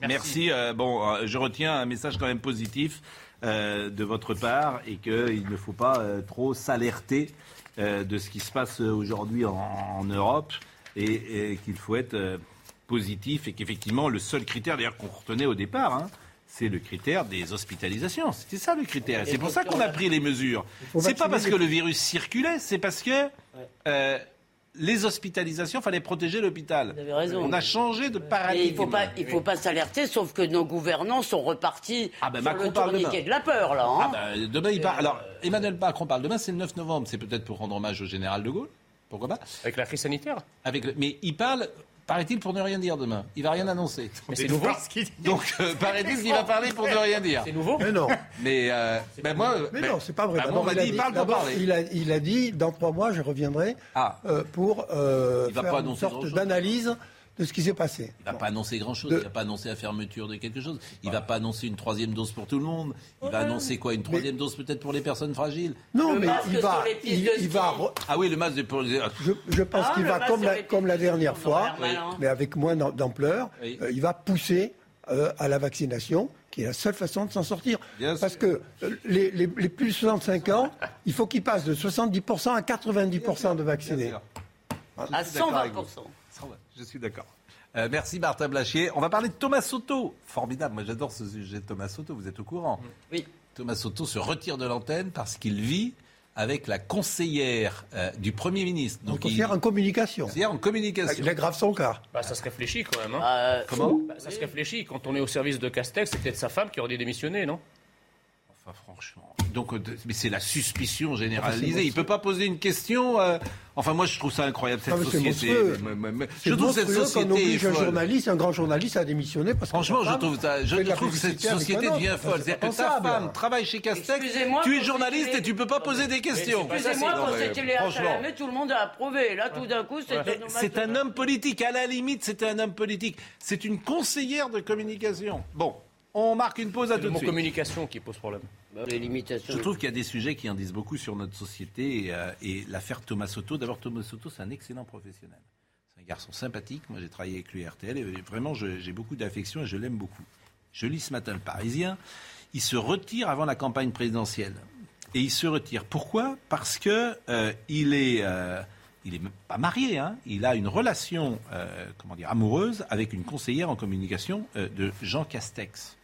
merci. euh, bon, euh, je retiens un message quand même positif euh, de votre part et qu'il ne faut pas euh, trop s'alerter de ce qui se passe aujourd'hui en, en Europe et, et qu'il faut être euh, positif et qu'effectivement le seul critère d'ailleurs qu'on retenait au départ. hein, c'est le critère des hospitalisations. C'était ça le critère. C'est pour ça qu'on a pris les mesures. C'est pas parce que le virus circulait, c'est parce que euh, les hospitalisations, fallait protéger l'hôpital. Vous avez raison. On a changé de Et paradigme. il faut pas, il faut pas s'alerter, sauf que nos gouvernants sont repartis Ah ben, sur Macron le parle tourniquet demain. de la peur, là. hein. Ah ben, demain, il parle. Alors, Emmanuel Macron parle demain, c'est le 9 novembre. C'est peut-être pour rendre hommage au général de Gaulle. Pourquoi pas? Avec la crise sanitaire Avec le- Mais il parle, paraît-il, pour ne rien dire demain. Il va rien annoncer. Mais c'est nouveau. Donc, euh, paraît-il qu'il va parler pour ne rien dire. C'est nouveau Mais non. Mais, euh, ben moi, Mais ben, non, c'est pas vrai. ben, D'abord, moi, on m'a dit, il parle pour d'abord, parler. il a, il a dit, dans trois mois, je reviendrai Ah. euh, pour euh, Il va faire pas une sorte d'analyse de ce qui s'est passé. Il va pas annoncer grand-chose. De- Il va pas annoncer la fermeture de quelque chose. Il va pas annoncer une troisième dose pour tout le monde. Il va annoncer quoi Une troisième dose peut-être pour les personnes fragiles? Non, Le mais il sur va, les pistes il, de il ski. va, re- Ah oui, le masque de pour les. je, je pense Ah, qu'il va comme la, comme dernière fois, mais avec moins d'am- d'ampleur. Oui. euh, il va pousser euh, à la vaccination, qui est la seule façon de s'en sortir. Bien Parce sûr. que euh, les, les- les plus de 65 ans, il faut qu'ils passent de 70% à 90% de vaccinés. À Je suis d'accord avec 120%. Je suis d'accord. Euh, merci Martin Blachier. On va parler de Thomas Soto. Formidable. Moi j'adore ce sujet de Thomas Soto. Vous êtes au courant Oui. Thomas Soto se retire de l'antenne parce qu'il vit avec la conseillère euh, du Premier ministre. Donc, on il- en communication. conseillère en communication. Il aggrave son cas. bah, Ça se réfléchit quand même. hein. Euh, Comment? Bah, ça se réfléchit. Quand on est au service de Castex, c'est peut-être sa femme qui aurait dû démissionner, non? Enfin, franchement. Donc, euh, mais c'est la suspicion Enfin, c'est généralisée. Il peut pas poser une question. euh, Enfin, moi, je trouve ça incroyable cette Ah, mais c'est société. Mais- mais- mais- Je trouve cette société oblige est un journaliste, un grand journaliste, à démissionner parce que Franchement, je trouve, ça- je trouve que cette société devient Enfin, folle. c'est C'est-à-dire que ta femme travaille chez Castex, Excusez-moi, tu es journaliste c'était- et tu peux pas poser des questions. Excusez-moi, c'est- quand mais c'était franchement. Salamé, tout le monde a approuvé. Là, tout d'un coup, c'est un hommage C'est un homme politique. À la limite, c'est un homme politique. C'est une conseillère de communication. Bon, on marque une pause à C'est tout de suite. communication qui pose problème. Bah, Les limitations. Je trouve qu'il y a des sujets qui en disent beaucoup sur notre société et, euh, et l'affaire Thomas Soto. D'abord, Thomas Soto, c'est un excellent professionnel. C'est un garçon sympathique. Moi, j'ai travaillé avec lui à RTL et vraiment, je- j'ai beaucoup d'affection et je l'aime beaucoup. Je lis ce matin le Parisien. Il se retire avant la campagne présidentielle. Et il se retire. Pourquoi? Parce que euh, il est. euh, il est même pas marié, hein. il a une relation euh, comment dire, amoureuse avec une conseillère en communication euh, de Jean Castex.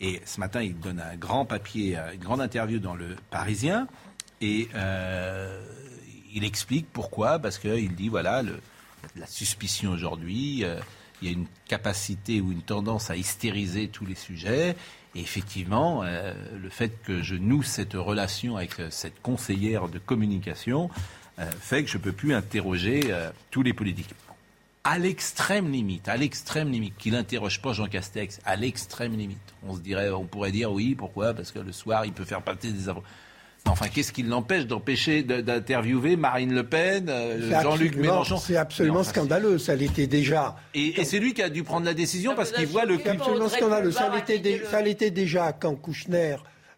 Et ce matin, il donne un grand papier, euh, une grande interview dans le Parisien, et euh, il explique pourquoi, parce qu'il dit, voilà, la suspicion aujourd'hui, euh, il y a une capacité ou une tendance à hystériser tous les sujets, et effectivement, le fait que je noue cette relation avec cette conseillère de communication fait que je ne peux plus interroger tous les politiques à l'extrême limite, à l'extrême limite, qu'il n'interroge pas Jean Castex, à l'extrême limite. On se dirait, on pourrait dire oui, pourquoi? Parce que le soir, il peut faire passer des avocats. Enfin, qu'est-ce qui l'empêche d'empêcher de- d'interviewer Marine Le Pen, euh, Jean-Luc Mélenchon? C'est absolument enfin, scandaleux. Ça l'était déjà. Et, et c'est lui qui a dû prendre la décision parce qu'il voit le C'est absolument scandaleux. Ça l'était le- déjà quand Kouchner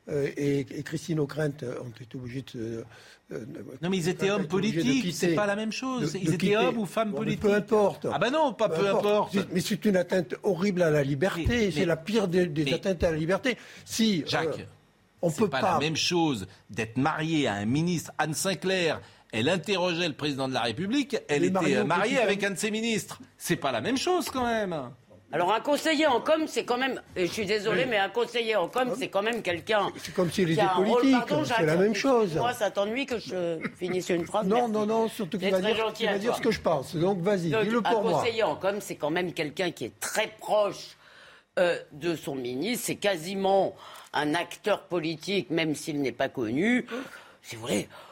euh, et, et Christine O'Krent ont été obligés de. Euh, Non, mais ils étaient hommes politiques, c'est pas la même chose. Ils étaient hommes ou femmes politiques. Peu importe. Ah ben non, pas peu importe. Mais c'est une atteinte horrible à la liberté. C'est la pire des, des mais- atteintes à la liberté. Si Jacques, euh, on c'est peut pas, pas. la même chose d'être marié à un ministre, Anne Sinclair. Elle interrogeait le président de la République. Elle était euh, mariée avec un de ses ministres. C'est pas la même chose quand même. Alors, un conseiller en com, c'est quand même. Je suis désolé, mais un conseiller en com, c'est quand même quelqu'un. C'est comme s'il qui était un politique. C'est la même chose. Moi, ça t'ennuie que je finisse une phrase Non, Merci. non, non, surtout qu'il va dire, il va dire ce que je pense. Donc vas-y, dis-le un pour moi. conseiller en com, c'est quand même quelqu'un qui est très proche euh, de son ministre. C'est quasiment un acteur politique, même s'il n'est pas connu. C'est vrai. euh,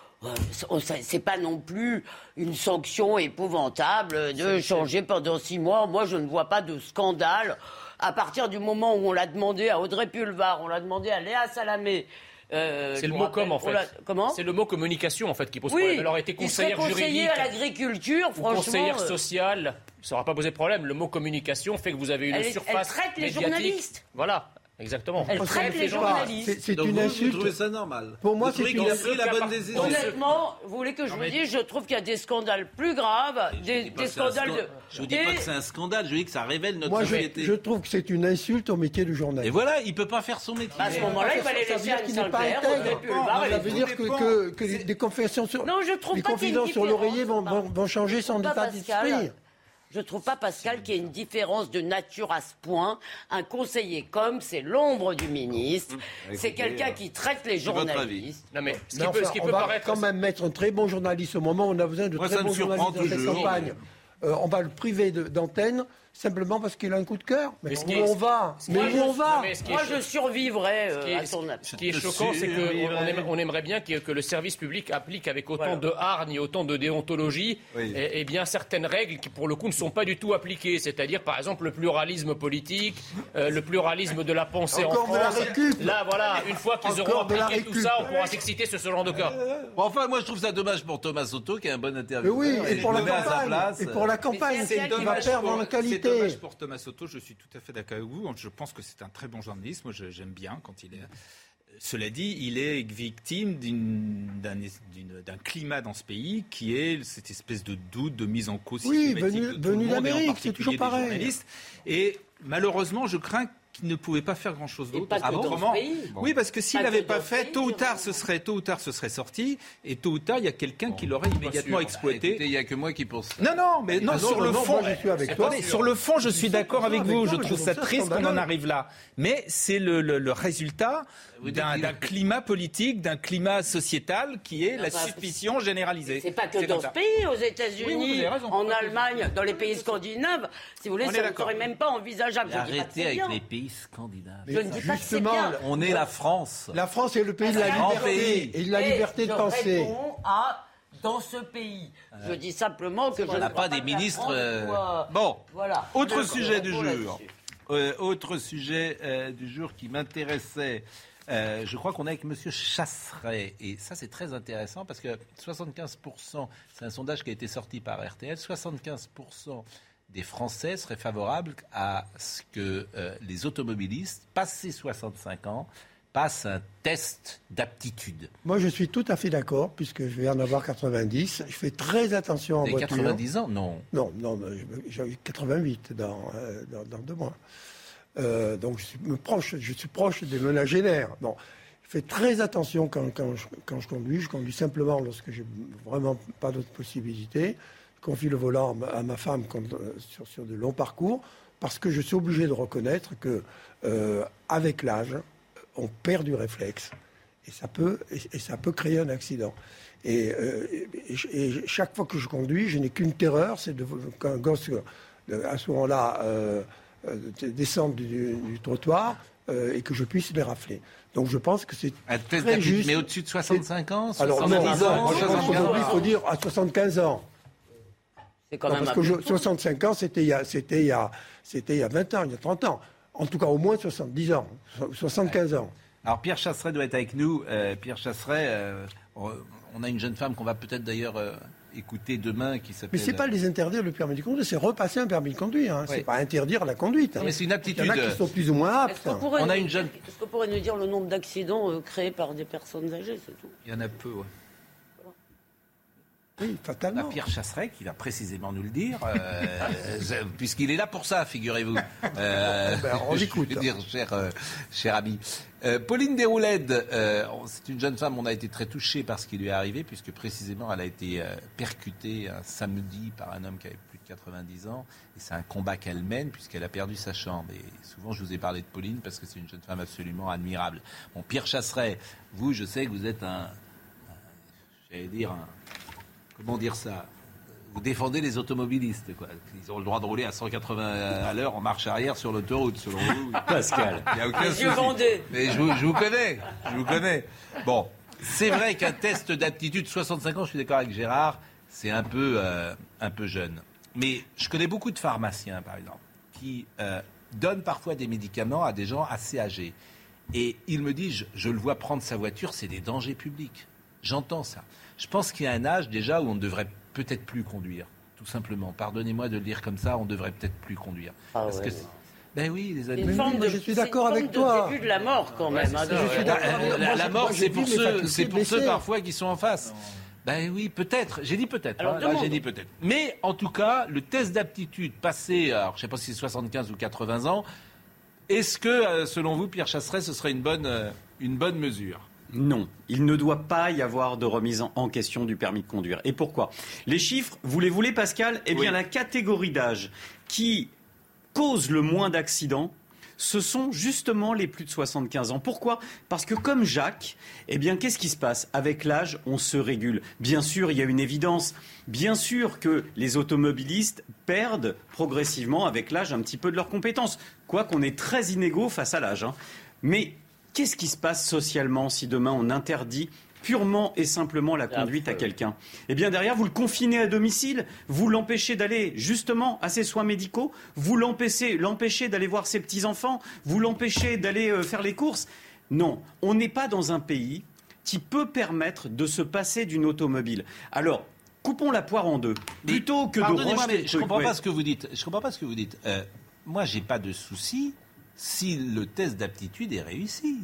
c'est- C'est pas non plus une sanction épouvantable de changer pendant six mois. Moi, je ne vois pas de scandale. À partir du moment où on l'a demandé à Audrey Pulvar, on l'a demandé à Léa Salamé. euh, C'est le mot rappelle, com en fait. Comment C'est le mot communication en fait qui pose Oui, problème. Elle aurait été conseillère conseiller juridique. à l'agriculture, franchement. conseillère euh, sociale, ça n'aura pas posé problème. Le mot communication fait que vous avez une Elle- elle surface traite les journalistes. Voilà. Exactement. Elle traite les journalistes. C'est une vous, vous insulte. trouvez ça normal Pour moi, c'est qu'il une a pris la bonne décision Honnêtement, vous voulez que je vous dise, je trouve qu'il y a des scandales plus graves, des, Je scandales scan- de. Je vous dis pas que c'est un scandale, je dis que ça révèle notre Moi, je, société. je trouve que c'est une insulte au métier de journaliste. Et voilà, il peut pas faire son métier. À ce moment-là, il fallait Ça veut laisser Pulvar et Ça les veut dire que, les- des confessions sur, Non, je trouve les pas une confidences sur l'oreiller vont, changer son Pas état d'esprit. Je trouve pas, Pascal, qu'il y ait une différence de nature à ce point. Un conseiller comme c'est l'ombre du ministre, c'est Écoutez, quelqu'un euh, qui traite les c'est votre journalistes. Non, mais ce qui peut, ce qui on peut va paraître. quand même mettre un très bon journaliste au moment où on a besoin de Moi, très bons journalistes dans cette campagne. Euh, on va le priver d'antenne simplement parce qu'il a un coup de cœur. Mais, Mais où on va Mais où on va mais Moi, je survivrais euh, Ce qui est- à son Ce qui est choquant, c'est qu'on on aimerait, bien que, que le service public applique avec autant Voilà. de hargne et autant de déontologie Oui. et, et bien certaines règles qui, pour le coup, ne sont pas du tout appliquées. C'est-à-dire, par exemple, le pluralisme politique, euh, le pluralisme de la pensée Encore en de la France. récup. Là, voilà, une fois qu'ils auront la appliqué tout ça, on pourra s'exciter sur ce genre de cas. Bon, enfin, moi, je trouve ça dommage pour Thomas Soto, qui est un bon Mais intervieweur. oui, et pour la campagne. place. Et pour la campagne, c'est il va dommage perdre en C'est qualité. Dommage pour Thomas Soto, je suis tout à fait d'accord avec vous. Je pense que c'est un très bon journaliste. Moi, j'aime bien quand il est. Cela dit, il est victime d'un climat dans ce pays qui est cette espèce de doute, de mise en cause Oui, systématique venu- de tout venu le monde, et en particulier toujours des pareil. journalistes. Et malheureusement, je crains qu'il ne pouvait pas faire grand-chose d'autre. Ah bon. Oui, parce que s'il Pas dans pas fait, pays, tôt ou tard, Jérôme. ce serait, tôt ou tard, ce serait sorti, et tôt ou tard, il y a quelqu'un qui l'aurait immédiatement exploité. écoutez, Il n'y a que moi qui pense ça. Non, non, mais non, Ah non, sur non, le non, fond, moi, je suis avec toi. Attendez, sur le fond, je suis d'accord avec vous. Je trouve ça triste qu'on en arrive là. Mais c'est le, le- le résultat d'un climat politique, d'un climat sociétal qui est Ah la bah, suspicion généralisée. C'est pas que dans ce pays, aux États-Unis, en Allemagne, dans les pays scandinaves. Si vous voulez, ça ne serait même pas envisageable. Arrêtez avec les pays scandinaves. Je ne dis pas que c'est Justement, bien. On est la France. La France est le pays de la liberté et de la Et liberté de penser. à dans ce pays. Je dis simplement que je On ne n'a pas des ministres. Euh, Bon, Voilà. autre Je sujet du jour. Euh, autre sujet euh, du jour qui m'intéressait. Euh, je crois qu'on est avec M. Chasseret. Et ça, c'est très intéressant parce que 75%, c'est un sondage qui a été sorti par RTL, 75% des Français seraient favorables à ce que euh, les automobilistes, passés 65 ans, passent un test d'aptitude. Moi, je suis tout à fait d'accord, puisque je vais en avoir 90. Je fais très attention en voiture. 90 ans? Non. Non, non, j'ai eu 88 dans, euh, dans, dans deux mois. Euh, donc, je suis, proche, je suis proche des ménagénaires. Bon, je fais très attention quand, quand, je, quand je conduis. Je conduis simplement lorsque j'ai vraiment pas d'autre possibilité. Confie le volant à ma, femme quand, euh, sur, sur de longs parcours, parce que je suis obligé de reconnaître que, euh, avec l'âge, on perd du réflexe et ça peut, et, ça peut créer un accident. Et, euh, et- et chaque fois que je conduis, je n'ai qu'une terreur, c'est qu'un gosse, à ce moment-là, euh, descende du, du trottoir euh, et que je puisse les rafler. Donc je pense que c'est Un test très juste. mais au-dessus de 65 ans Alors non, 70 non, ans moi, je pense qu'aujourd'hui, il faut dire à 75 ans. C'est quand Non, même parce que je- peu- 65 ans, c'était il, y a- c'était il, y a- c'était il y a 20 ans, il y a 30 ans. En tout cas, au moins 70 ans, so- 75 ans. Alors Pierre Chasseret doit être avec nous. Euh, Pierre Chasseret, euh, on a une jeune femme qu'on va peut-être d'ailleurs euh, écouter demain qui s'appelle... Mais c'est pas les interdire le permis de conduire, c'est repasser un permis de conduire. Hein. Oui. C'est pas interdire la conduite. Hein. mais c'est une aptitude. Il y en a qui sont plus ou moins Est-ce aptes. qu'on pourrait, On a une jeune- est-ce qu'on pourrait nous dire le nombre d'accidents euh, créés par des personnes âgées, c'est tout? Il y en a peu, ouais. Oui, fatalement. Pierre Chasseret, qui va précisément nous le dire, euh, puisqu'il est là pour ça, figurez-vous. Euh, Ben, on je l'écoute. veux dire, cher, euh, cher ami. Euh, Pauline Déroulède, euh, c'est une jeune femme, on a été très touchés par ce qui lui est arrivé, puisque précisément elle a été euh, percutée un samedi par un homme qui avait plus de 90 ans. Et c'est un combat qu'elle mène, puisqu'elle a perdu sa chambre. Et souvent, je vous ai parlé de Pauline, parce que c'est une jeune femme absolument admirable. Bon, Pierre Chasseret, vous, je sais que vous êtes un, un- j'allais dire, un, comment dire ça? Vous défendez les automobilistes, quoi. Ils ont le droit de rouler à 180 à l'heure en marche arrière sur l'autoroute, selon vous. Pascal. Il n'y a aucun Les souci. Mais je vous, je vous connais, je vous connais. Bon, c'est vrai qu'un test d'aptitude 65 ans, je suis d'accord avec Gérard, c'est un peu, euh, un peu jeune. Mais je connais beaucoup de pharmaciens, par exemple, qui euh, donnent parfois des médicaments à des gens assez âgés. Et ils me disent, je, je le vois prendre sa voiture, c'est des dangers publics. J'entends ça. Je pense qu'il y a un âge déjà où on ne devrait peut-être plus conduire. Tout simplement. Pardonnez-moi de le dire comme ça, on devrait peut-être plus conduire. Ah Parce ouais, que ouais. Ben oui, les de- je suis c'est d'accord avec de toi. début de la mort quand même. hein, C'est ouais. d'accord. La- la, mort, c'est pour ceux, c'est pour ceux parfois qui sont en face. Ben oui, peut-être. J'ai dit peut-être. Alors, hein. J'ai dit peut-être. Mais en tout cas, le test d'aptitude passé, alors je sais pas si c'est 75 ou 80 ans, est-ce que, euh, selon vous, Pierre Chasseret, ce serait une bonne, euh, une bonne mesure? Non, il ne doit pas y avoir de remise en- question du permis de conduire. Et pourquoi? Les chiffres, vous les voulez Pascal? Eh bien Oui. la catégorie d'âge qui cause le moins d'accidents, ce sont justement les plus de 75 ans. Pourquoi? Parce que comme Jacques, eh bien qu'est-ce qui se passe? Avec l'âge, on se régule. Bien sûr, il y a une évidence. Bien sûr que les automobilistes perdent progressivement avec l'âge un petit peu de leurs compétences. Quoi qu'on est très inégaux face à l'âge. hein. Mais qu'est-ce qui se passe socialement si demain on interdit purement et simplement la conduite à quelqu'un? Eh bien derrière, vous le confinez à domicile, vous l'empêchez d'aller justement à ses soins médicaux, vous l'empêchez, l'empêchez d'aller voir ses petits-enfants, vous l'empêchez d'aller euh, faire les courses. Non, on n'est pas dans un pays qui peut permettre de se passer d'une automobile. Alors, coupons la poire en deux. Plutôt que de rejeter je truc, comprends pas ce que vous dites. Je comprends pas ce que vous dites. Euh, moi, j'ai pas de souci si le test d'aptitude est réussi.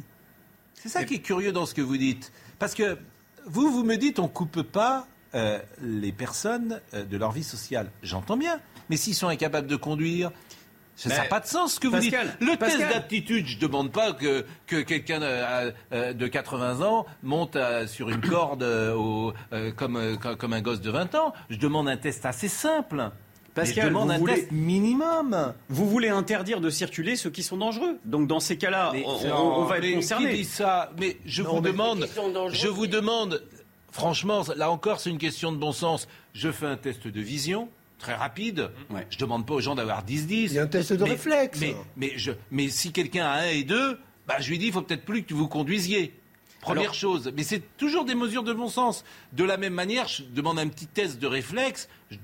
C'est ça qui est curieux dans ce que vous dites. Parce que vous, vous me dites, on coupe pas euh, les personnes euh, de leur vie sociale. J'entends bien. Mais s'ils sont incapables de conduire, ça n'a pas de sens ce que vous dites. Le Pascal. test d'aptitude, je demande pas que, que quelqu'un euh, de 80 ans monte sur une corde au- euh, comme, comme un gosse de 20 ans. Je demande un test assez simple. Je demande vous un voulez- test minimum. Vous voulez interdire de circuler ceux qui sont dangereux. Donc dans ces cas-là, on, va être concerné. Qui dit ça Mais je Non, vous mais- demande, je vous franchement, là encore, c'est une question de bon sens. Je fais un test de vision. Très rapide. Je demande pas aux gens d'avoir 10-10. Il y a un test de mais, réflexe. Mais, mais, je, mais si quelqu'un a 1 et 2, bah, je lui dis il faut peut-être plus que vous conduisiez. Première Alors- chose. Mais c'est toujours des mesures de bon sens. De la même manière, je demande un petit test de réflexe. je-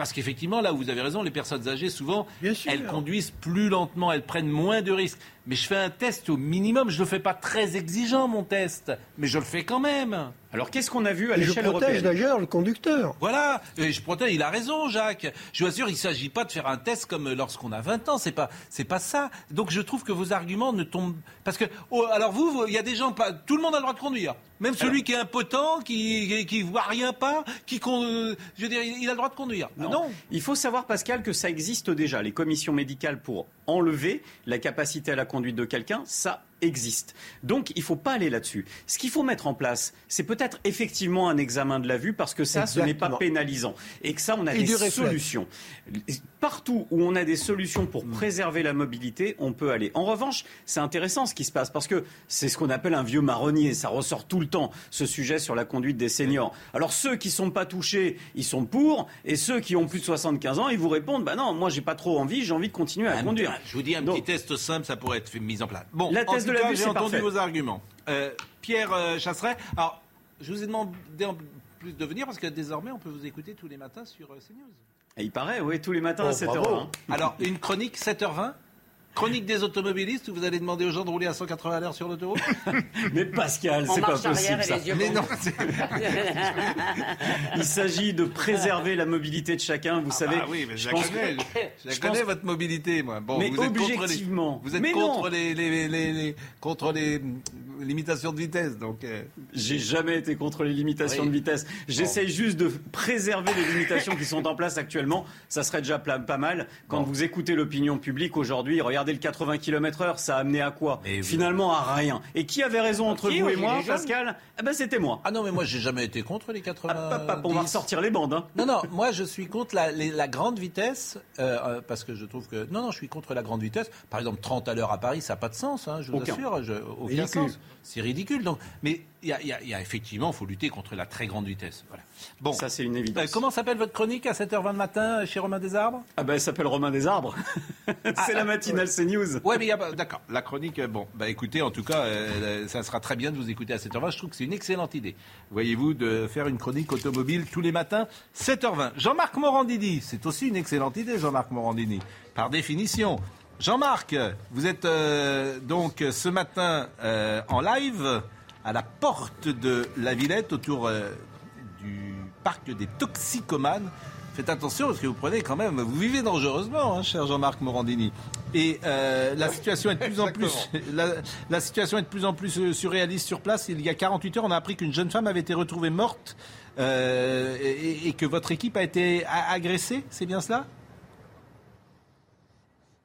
Parce qu'effectivement, là où vous avez raison, les personnes âgées, souvent, elles conduisent plus lentement, elles prennent moins de risques. Mais je fais un test au minimum. Je ne le fais pas très exigeant, mon test. Mais je le fais quand même. Alors qu'est-ce qu'on a vu à Et je l'échelle protège européenne d'ailleurs le conducteur. Voilà, et je protège, il a raison, Jacques. Je vous assure, il ne s'agit pas de faire un test comme lorsqu'on a 20 ans, c'est pas, c'est pas ça. Donc je trouve que vos arguments ne tombent. Parce que, oh, alors vous, il y a des gens, pas, tout le monde a le droit de conduire. Même celui qui est impotent, qui, qui, voit rien pas, qui, con- euh, je veux dire, il a le droit de conduire. Ah non. Il faut savoir, Pascal, que ça existe déjà. Les commissions médicales pour enlever la capacité à la conduite de quelqu'un, ça existe. Donc, il ne faut pas aller là-dessus. Ce qu'il faut mettre en place, c'est peut-être effectivement un examen de la vue, parce que ça, ce n'est pas pénalisant. Et que ça, on a Et des solutions. Partout où on a des solutions pour préserver la mobilité, on peut aller. En revanche, c'est intéressant ce qui se passe, parce que c'est ce qu'on appelle un vieux marronnier. Ça ressort tout le temps, ce sujet sur la conduite des seniors. Alors, ceux qui ne sont pas touchés, ils sont pour, et ceux qui ont plus de 75 ans, ils vous répondent, bah non, moi, j'ai pas trop envie, j'ai envie de continuer à Un- conduire. Je vous dis un petit test simple, ça pourrait être mis en place. Bon, La tout de la cas, vue, j'ai c'est entendu parfait. vos arguments. Euh, Pierre euh, Chasseret, alors je vous ai demandé en plus de venir parce que désormais on peut vous écouter tous les matins sur euh, CNews. Et il paraît, oui, tous les matins à Oh, 7h20. bravo. Alors, une chronique 7h20 Chronique des automobilistes où vous allez demander aux gens de rouler à 180 à l'heure sur l'autoroute Mais Pascal, c'est pas possible ça. les yeux Mais non. Il s'agit de préserver la mobilité de chacun, vous savez. Oui, mais je, pense- connais, je, la je connais pense- votre mobilité, moi. Bon, Mais vous êtes contre les, objectivement. vous êtes Mais contre les, les, les- les- contre les limitations de vitesse, donc. euh, J'ai jamais été contre les limitations Oui. de vitesse. J'essaye juste de préserver les limitations qui sont en place actuellement. Ça serait déjà pas mal. Quand vous écoutez l'opinion publique aujourd'hui, regardez le 80 km heure, ça a amené à quoi Mais vous- Finalement à rien. Et qui avait raison entre Qui, vous et moi, Pascal Eh ben c'était moi. Ah non, mais moi j'ai jamais été contre les 80. Hop, hop, hop, on va ressortir les bandes. hein. Non, non, moi je suis contre la, les- la grande vitesse, euh, euh, parce que je trouve que... Non, non, je suis contre la grande vitesse. Par exemple, 30 à l'heure à Paris, ça n'a pas de sens, hein, je vous Aucun. assure. je- aucun Ridicule. sens. C'est ridicule. Donc, mais il y y y a effectivement, il faut lutter contre la très grande vitesse. Voilà. Bon, Ça c'est une évidence. Euh, comment s'appelle votre chronique à 7h20 le matin euh, chez Romain Desarbres? Ah ben elle s'appelle Romain des Arbres. c'est la matinale CNews. Ouais, mais il y a d'accord. La chronique, euh, bon, bah écoutez, en tout cas, euh, ça sera très bien de vous écouter à 7h20. Je trouve que c'est une excellente idée. Voyez-vous, de faire une chronique automobile tous les matins, 7h20. Jean-Marc Morandini, c'est aussi une excellente idée, Jean-Marc Morandini, par définition. Jean-Marc, vous êtes euh, donc ce matin euh, en live à la porte de la Villette autour euh, du parc des toxicomanes. faites attention parce que vous prenez quand même, vous vivez dangereusement, hein, cher Jean-Marc Morandini. Et euh, la situation est de plus en plus, la, la situation est de plus en plus surréaliste sur place. Il y a 48 heures, on a appris qu'une jeune femme avait été retrouvée morte euh, et, et que votre équipe a été agressée. C'est bien cela?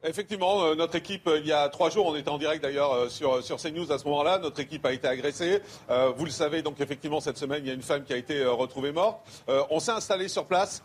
Effectivement, euh, notre équipe, euh, il y a trois jours, on était en direct d'ailleurs euh, sur, sur CNews à ce moment-là, notre équipe a été agressée. Vous le savez, donc effectivement, cette semaine, il y a une femme qui a été retrouvée morte. On s'est installé sur place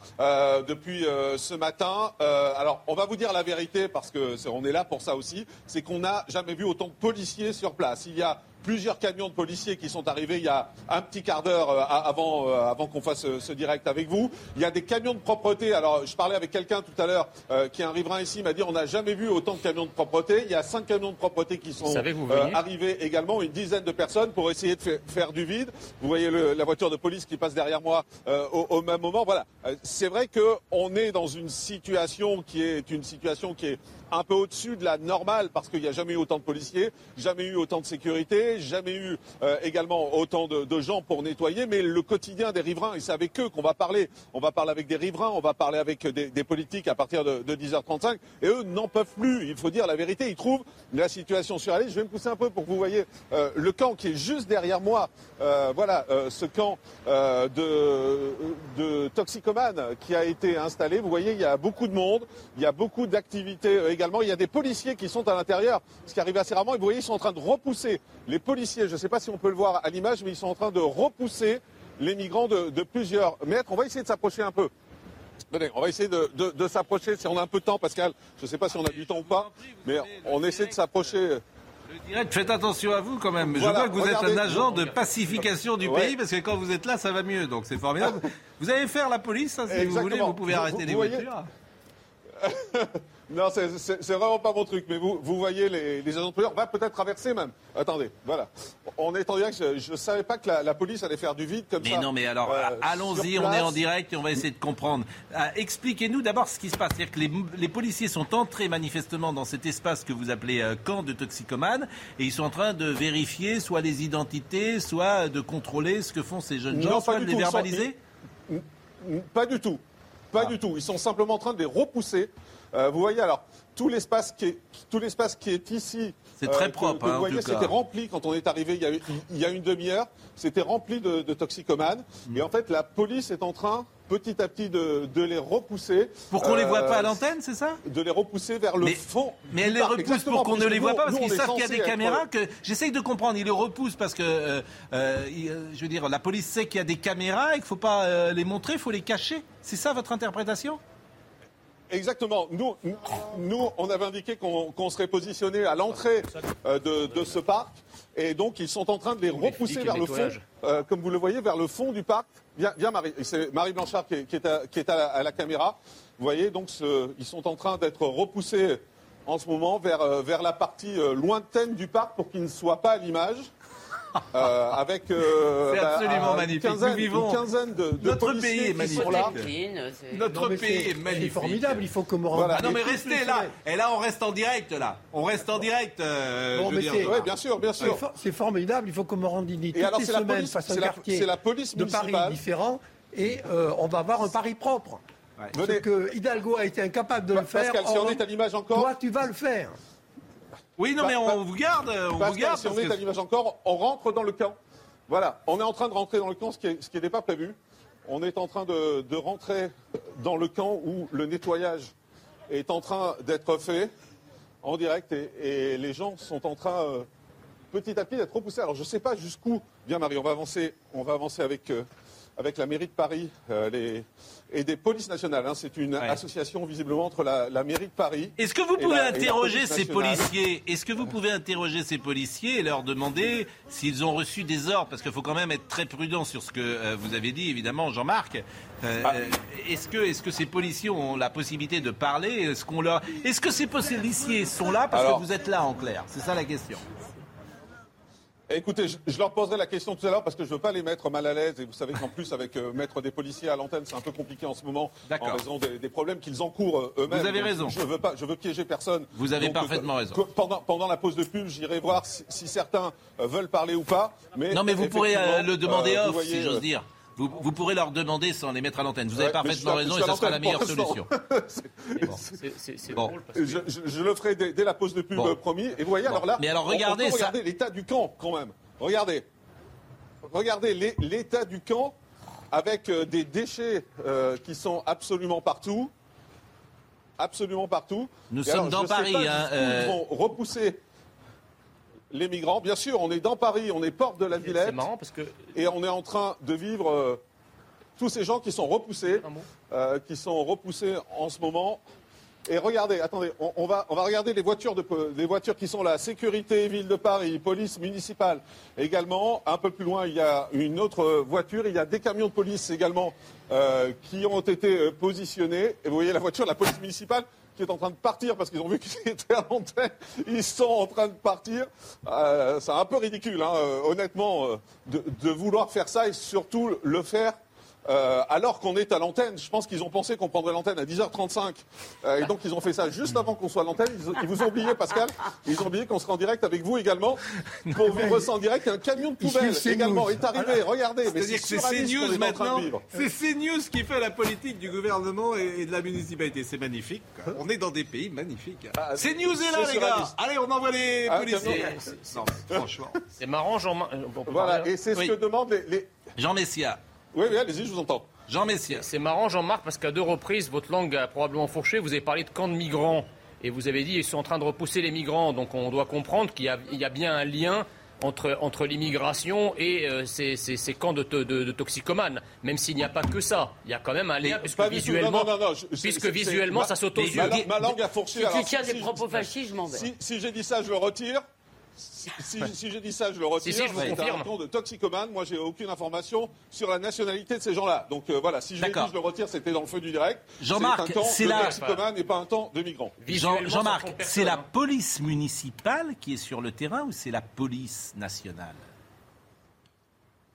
depuis ce matin. Alors, on va vous dire la vérité, parce que c'est- on est là pour ça aussi, c'est qu'on n'a jamais vu autant de policiers sur place. Il y a plusieurs camions de policiers qui sont arrivés il y a un petit quart d'heure euh, avant, euh, avant qu'on fasse euh, ce direct avec vous. Il y a des camions de propreté. Alors, je parlais avec quelqu'un tout à l'heure euh, qui est un riverain ici, il m'a dit on n'a jamais vu autant de camions de propreté. Il y a cinq camions de propreté qui sont euh, arrivés également, une dizaine de personnes pour essayer de fa- faire du vide. Vous voyez le- la voiture de police qui passe derrière moi euh, au, au même moment. Voilà, c'est vrai qu'on est dans une situation qui est une situation qui est un peu au-dessus de la normale parce qu'il n'y a jamais eu autant de policiers, jamais eu autant de sécurité, jamais eu euh, également autant de, de gens pour nettoyer. Mais le quotidien des riverains, et c'est avec eux qu'on va parler. On va parler avec des riverains, on va parler avec des, des politiques à partir de, de 10h35. Et eux n'en peuvent plus. Il faut dire la vérité. Ils trouvent la situation surréaliste. Je vais me pousser un peu pour que vous voyez euh, le camp qui est juste derrière moi. Euh, voilà, euh, ce camp euh, de, de toxicomanes qui a été installé. Vous voyez, il y a beaucoup de monde, il y a beaucoup d'activités euh, également. Il y a des policiers qui sont à l'intérieur, ce qui arrive assez rarement. Et vous voyez, ils sont en train de repousser les policiers. Je ne sais pas si on peut le voir à l'image, mais ils sont en train de repousser les migrants de, de plusieurs mètres. On va essayer de s'approcher un peu. On va essayer de, de- de s'approcher. Si on a un peu de temps, Pascal, je ne sais pas si on a du temps ou pas, mais on essaie de s'approcher. Direct, faites attention à vous quand même. Je Voilà, vois que vous regardez. êtes un agent de pacification du Ouais. pays parce que quand vous êtes là, ça va mieux. Donc c'est formidable. vous allez faire la police, ça, si vous voulez. Vous pouvez Vous- arrêter vous les voyez voitures. Non, c'est- vraiment pas mon truc, mais vous, vous voyez les, les agents de police, on va peut-être traverser même. Attendez, voilà. On est en direct, je ne savais pas que la, la police allait faire du vide comme Mais ça. non, mais alors, euh, allons-y, on est en direct et on va essayer de comprendre. Euh, Expliquez-nous d'abord ce qui se passe. C'est-à-dire que les, les policiers sont entrés manifestement dans cet espace que vous appelez euh, camp de toxicomanes et ils sont en train de vérifier soit les identités, soit de contrôler ce que font ces jeunes gens, Non, soit pas de les tout. Verbaliser. Pas du tout. Pas du tout. Ils sont simplement en train de les repousser. Euh, vous voyez alors tout l'espace qui est tout l'espace qui est ici. C'est très que- propre, que vous hein, voyez, c'était rempli quand on est arrivé il y a, il y a une demi-heure. C'était rempli de, de toxicomanes. Mm. Et en fait, la police est en train petit à petit de, de les repousser. Pour qu'on les voit pas à Euh, l'antenne, c'est ça? De les repousser vers le Mais- fond. Mais elle les parc. repousse pour qu'on ne les voit pas parce qu'ils savent qu'il y a des être- caméras. Que j'essaye de comprendre. Ils les repoussent parce que, euh, euh, euh, je veux dire, la police sait qu'il y a des caméras et qu'il ne faut pas euh, les montrer, il faut les cacher. C'est ça votre interprétation? Exactement. Nous, nous, on avait indiqué qu'on serait positionné à l'entrée euh, de, de ce parc. Et donc, ils sont en train de les repousser vers le fond, euh, comme vous le voyez, vers le fond du parc. Viens, viens Marie. C'est Marie Blanchard qui est, qui est à, qui est à la, à la caméra. Vous voyez, donc, ce- ils sont en train d'être repoussés en ce moment vers, euh, vers la partie lointaine du parc pour qu'ils ne soient pas à l'image. Euh, avec euh, C'est bah, absolument une magnifique. quinzaine, Nous vivons- une quinzaine de, de Notre policiers pays est qui magnifique. sont là. Notre Non, pays est magnifique. C'est formidable, il faut que Morand. Ah non mais restez là. Et là on reste en direct là. On reste en direct. euh, Bon, Ouais, bien sûr, bien sûr. C'est for- C'est formidable, il faut que Morandini, toutes alors, les c'est la semaines, police- fasse un c'est la- quartier c'est la police de Paris différent et euh, on va avoir un Paris propre. Ce Venez. que Hidalgo a été incapable de le faire. Pascal, si on est à l'image encore. Toi, tu vas le faire. Oui non mais on vous garde, on vous garde. si on est que- à l'image encore, on rentre dans le camp. Voilà, on est en train de rentrer dans le camp, ce qui est- ce qui n'était pas prévu. On est en train de, de rentrer dans le camp où le nettoyage est en train d'être fait en direct et, et les gens sont en train euh, petit à petit d'être repoussés. Alors je ne sais pas jusqu'où. Bien Marie, on va avancer, on va avancer avec, euh, avec la mairie de Paris euh, les- et des polices nationales. hein. C'est une association visiblement entre la, la mairie de Paris. Est-ce que vous pouvez la- interroger police ces policiers? Est-ce que vous pouvez interroger ces policiers et leur demander s'ils ont reçu des ordres? Parce qu'il faut quand même être très prudent sur ce que euh, vous avez dit, évidemment, Jean-Marc. Euh, Ah. est-ce que, ces policiers ont la possibilité de parler? Est-ce qu'on leur, est-ce que ces policiers sont là? Parce Alors- que vous êtes là en clair C'est ça la question. Écoutez, je, je leur poserai la question tout à l'heure parce que je ne veux pas les mettre mal à l'aise. Et vous savez qu'en plus, avec euh, mettre des policiers à l'antenne, c'est un peu compliqué en ce moment en raison des, des problèmes qu'ils encourent euh, eux-mêmes. Vous avez raison. Je veux pas, je veux piéger personne. Vous avez Donc, parfaitement euh, raison. Pendant, pendant la pause de pub, j'irai voir si, si certains euh, veulent parler ou pas. Mais Non, mais vous pourrez euh, le demander off, voyez, si j'ose dire. Vous, vous pourrez leur demander sans les mettre à l'antenne. Vous avez Ouais, parfaitement raison et ce sera la meilleure solution. Bon. Je, je- je le ferai dès, dès la pause de pub Bon. promis. Et vous voyez, Bon. alors là, Mais alors, on- on regardez ça. L'état du camp quand même. Regardez. Regardez l'é- l'état du camp avec euh, des déchets euh, qui sont absolument partout. Absolument partout. Nous Et sommes alors, dans Paris, pas hein, euh. Ils vont repousser les migrants. Bien sûr, on est dans Paris, on est porte de la Villette. C'est marrant parce que Et on est en train de vivre euh, tous ces gens qui sont repoussés, euh, qui sont repoussés en ce moment. Et regardez, attendez, on, on va, on va regarder les voitures, de, les voitures qui sont là. Sécurité, ville de Paris, police municipale également. Un peu plus loin, il y a une autre euh, voiture. Il y a des camions de police également euh, qui ont été positionnés. Et vous voyez la voiture de la police municipale qui est en train de partir parce qu'ils ont vu qu'ils étaient à l'antenne. Ils sont en train de partir. Euh, c'est un peu ridicule, hein, euh, honnêtement, euh, de vouloir faire ça et surtout le faire euh, alors qu'on est à l'antenne. Je pense qu'ils ont pensé qu'on prendrait l'antenne à 10h35. Euh, et donc ils ont fait ça juste avant qu'on soit à l'antenne. Ils, ils vous ont oublié, Pascal. Ils ont oublié qu'on sera en direct avec vous également. Pour vivre ça en direct, un camion de poubelle également est arrivé. Regardez, mais C'est-à-dire que c'est CNews maintenant. C'est CNews qui fait la politique du gouvernement et et de la municipalité. C'est magnifique. On est dans des pays magnifiques. Ah, CNews est là, les gars. Allez, on envoie les Ah, policiers. Non, franchement. c'est marrant, Jean-Marc. euh, Voilà, parler, hein et c'est ce Oui. que demandent les. les- Jean Messia. Oui, oui, allez-y, je vous entends. Jean Messia. C'est marrant, Jean-Marc, parce qu'à deux reprises, votre langue a probablement fourché. Vous avez parlé de camps de migrants. Et vous avez dit ils sont en train de repousser les migrants. Donc on doit comprendre qu'il y, a- il y a bien un lien entre, entre l'immigration et euh, ces, ces- ces camps de, to- de- de toxicomanes. Même s'il n'y a pas que ça. Il y a quand même un lien, puisque visuellement, Non, non, non, non, je- c'est- puisque visuellement ma- ça s'auto Ma, la- ma langue a fourché. Si tu tiens des propos fascistes, je m'en vais. Si, si j'ai dit ça, je le retire. Si, si- si j'ai dit ça, je le retire. Si, si, je vous confirme. un ton de toxicomane. Moi, j'ai aucune information sur la nationalité de ces gens-là. Donc euh, voilà, si je dit, je le retire. C'était dans le feu du direct. Jean-Marc, c'est la- toxicomane et pas un temps de migrants. Jean- Visuellement, ça Jean-Marc, c'est la hein. police municipale qui est sur le terrain ou c'est la police nationale?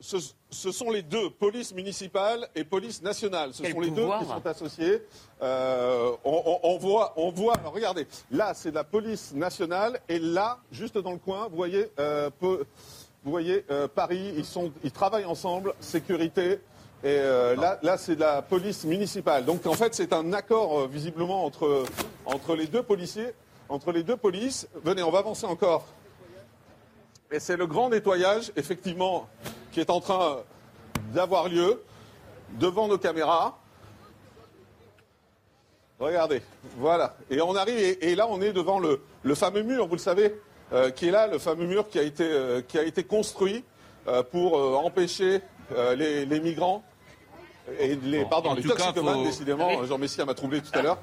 Ce, ce sont les deux, police municipale et police nationale. Ce Quel sont les pouvoir. deux qui sont associés. Euh, on, on- on voit, on voit. alors, regardez, là c'est la police nationale et là, juste dans le coin, vous voyez, euh, peu- vous voyez euh, Paris. Ils sont, ils travaillent ensemble, sécurité. Et euh, là, là c'est la police municipale. Donc en fait, c'est un accord visiblement entre entre les deux policiers, entre les deux polices. Venez, on va avancer encore. Et c'est le grand nettoyage, effectivement, qui est en train d'avoir lieu devant nos caméras. Regardez, voilà. Et on arrive, et, et là, on est devant le, le fameux mur, vous le savez, euh, qui est là, le fameux mur qui a été, euh, qui a été construit euh, pour euh, empêcher euh, les, les migrants. Et les, Bon, pardon, les toxicomanes, faut- décidément. Jean Messia m'a troublé tout à l'heure.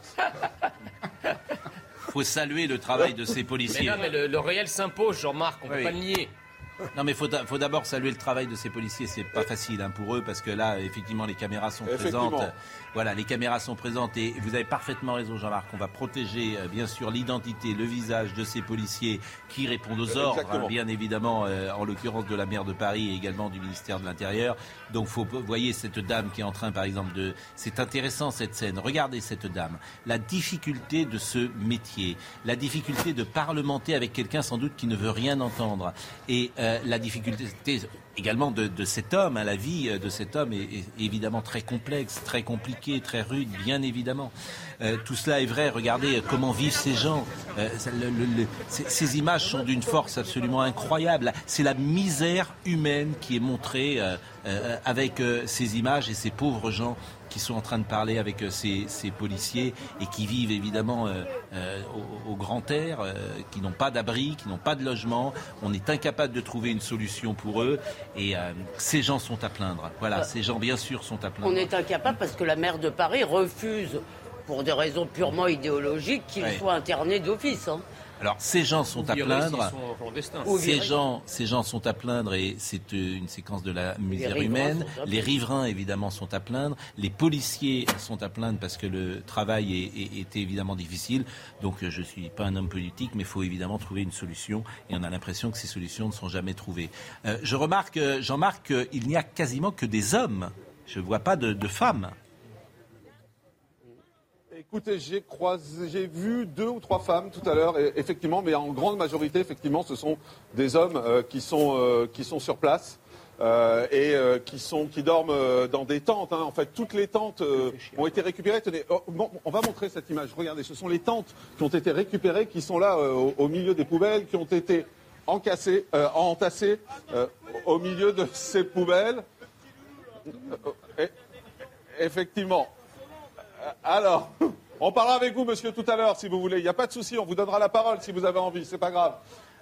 faut saluer le travail de ces Mais policiers. non, mais le, le réel s'impose, Jean-Marc, on ne Oui. peut pas le nier. Non, mais faut, faut d'abord saluer le travail de ces policiers. C'est pas facile hein, pour eux parce que là, effectivement, les caméras sont présentes. Voilà, les caméras sont présentes et vous avez parfaitement raison, Jean-Marc. On va protéger, euh, bien sûr, l'identité, le visage de ces policiers qui répondent aux ordres, Exactement. hein, bien évidemment, euh, en l'occurrence de la maire de Paris et également du ministère de l'Intérieur. Donc, faut, vous voyez cette dame qui est en train, par exemple, de. C'est intéressant cette scène. Regardez cette dame. La difficulté de ce métier, la difficulté de parlementer avec quelqu'un sans doute qui ne veut rien entendre, et euh, la difficulté également de, de cet homme. hein, la vie euh, de cet homme est, est évidemment très complexe, très compliquée, très rude, bien évidemment. Euh, tout cela est vrai. Regardez euh, comment vivent ces gens. Euh, le- le- le- ces, images sont d'une force absolument incroyable. C'est la misère humaine qui est montrée euh, euh, avec ces images et ces pauvres gens qui sont en train de parler avec euh, ces, ces policiers et qui vivent évidemment euh, euh, au, au grand air, euh, qui n'ont pas d'abri, qui n'ont pas de logement. On est incapable de trouver une solution pour eux et ces gens sont à plaindre. Voilà, ces gens bien sûr sont à plaindre. On est incapable parce que la maire de Paris refuse, pour des raisons purement idéologiques, qu'il Ouais. soit interné d'office. hein. Alors ces gens sont à plaindre. sont Ces gens, ces gens sont à plaindre et c'est une séquence de la misère humaine. Les riverains, évidemment, sont à plaindre. Les policiers sont à plaindre parce que le travail est, est- est évidemment difficile. Donc, euh, je suis pas un homme politique, mais il faut évidemment trouver une solution. Et on a l'impression que ces solutions ne sont jamais trouvées. Euh, je remarque, euh, Jean-Marc, qu'il n'y a quasiment que des hommes. Je ne vois pas de, de femmes. Écoutez, j'ai croisé, j'ai vu deux ou trois femmes tout à l'heure, et- effectivement, mais en grande majorité, effectivement, ce sont des hommes euh, qui, sont, euh, qui sont sur place. euh, et euh, qui, sont, qui dorment euh, dans des tentes. hein. En fait, toutes les tentes ont été récupérées. Tenez, oh, bon, on va montrer cette image. Regardez, ce sont les tentes qui ont été récupérées, qui sont là au, au milieu des poubelles, qui ont été encassées, entassées au milieu de ces poubelles. Et- effectivement. Euh, Alors, on parlera avec vous, monsieur, tout à l'heure, si vous voulez. Il n'y a pas de souci, on vous donnera la parole si vous avez envie, c'est pas grave.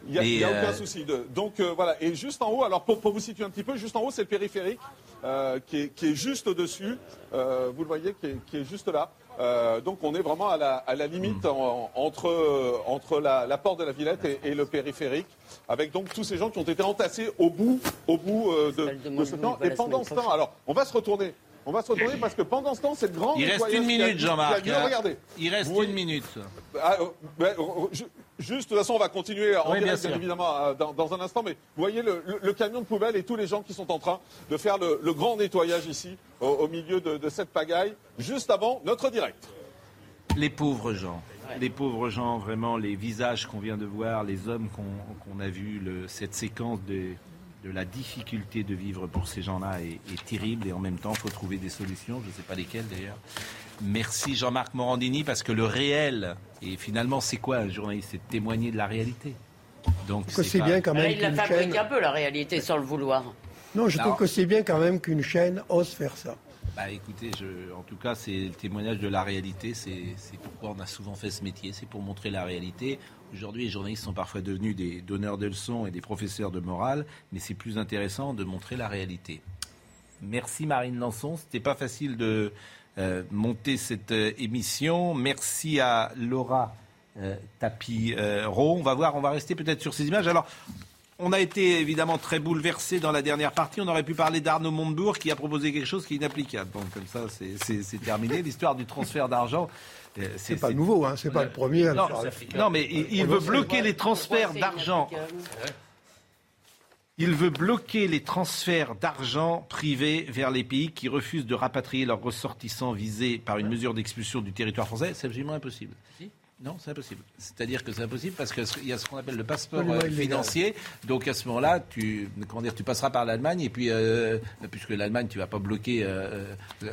Il n'y a, Et, il y a euh, aucun souci. De, donc euh, voilà, et juste en haut, alors pour, pour vous situer un petit peu, juste en haut, c'est le périphérique euh, qui, est, qui est juste au-dessus. Euh, vous le voyez, qui est, qui est juste là. Euh, donc on est vraiment à la, à la limite en- entre, entre la, la porte de la Villette et, et le périphérique, avec donc tous ces gens qui ont été entassés au bout, au bout euh, de, de ce temps. Et pendant ce temps, alors on va se retourner. On va se retourner parce que pendant ce temps, c'est le grand Il reste une minute, Jean-Marc. lieu. hein. Regardez. Il reste Vous une minute. ah, euh, ben, euh, ju- juste, de toute façon, on va continuer en Oui, direct, bien, évidemment, euh, dans, dans un instant. Mais vous voyez le, le- le camion de poubelle et tous les gens qui sont en train de faire le, le grand nettoyage ici, au, au milieu de, de cette pagaille, juste avant notre direct. Les pauvres gens. Les pauvres gens, vraiment, les visages qu'on vient de voir, les hommes qu'on a vus, cette séquence de, de la difficulté de vivre pour ces gens-là est, est terrible et en même temps, il faut trouver des solutions, je ne sais pas lesquelles d'ailleurs. Merci Jean-Marc Morandini parce que le réel, et finalement, c'est quoi un journaliste? C'est de témoigner de la réalité. Donc, que c'est pas- bien quand Là, même il la fabrique chaîne... un peu, la réalité, sans le vouloir. Non, je Non. trouve que c'est bien quand même qu'une chaîne ose faire ça. Bah écoutez, en tout cas, c'est le témoignage de la réalité. C'est pourquoi on a souvent fait ce métier. C'est pour montrer la réalité. Aujourd'hui, les journalistes sont parfois devenus des donneurs de leçons et des professeurs de morale, mais c'est plus intéressant de montrer la réalité. Merci Marine Lançon. C'était pas facile de euh, monter cette euh, émission. Merci à Laura euh, Tapiro. On va voir, on va rester peut-être sur ces images. Alors, on a été évidemment très bouleversé dans la dernière partie. On aurait pu parler d'Arnaud Montebourg qui a proposé quelque chose qui est inapplicable. Donc comme ça, c'est- terminé. L'histoire du transfert d'argent. euh, C'est pas nouveau, hein, c'est pas le premier à le Non, mais il, veut bloquer les transferts d'argent. Il veut bloquer les transferts d'argent privés vers les pays qui refusent de rapatrier leurs ressortissants visés par une mesure d'expulsion du territoire français. C'est absolument impossible. Non, c'est impossible. C'est-à-dire que c'est impossible parce qu'il y a ce qu'on appelle le passeport euh, financier. Donc à ce moment-là, tu, comment dire, tu passeras par l'Allemagne et puis, euh, puisque l'Allemagne, tu vas pas bloquer euh,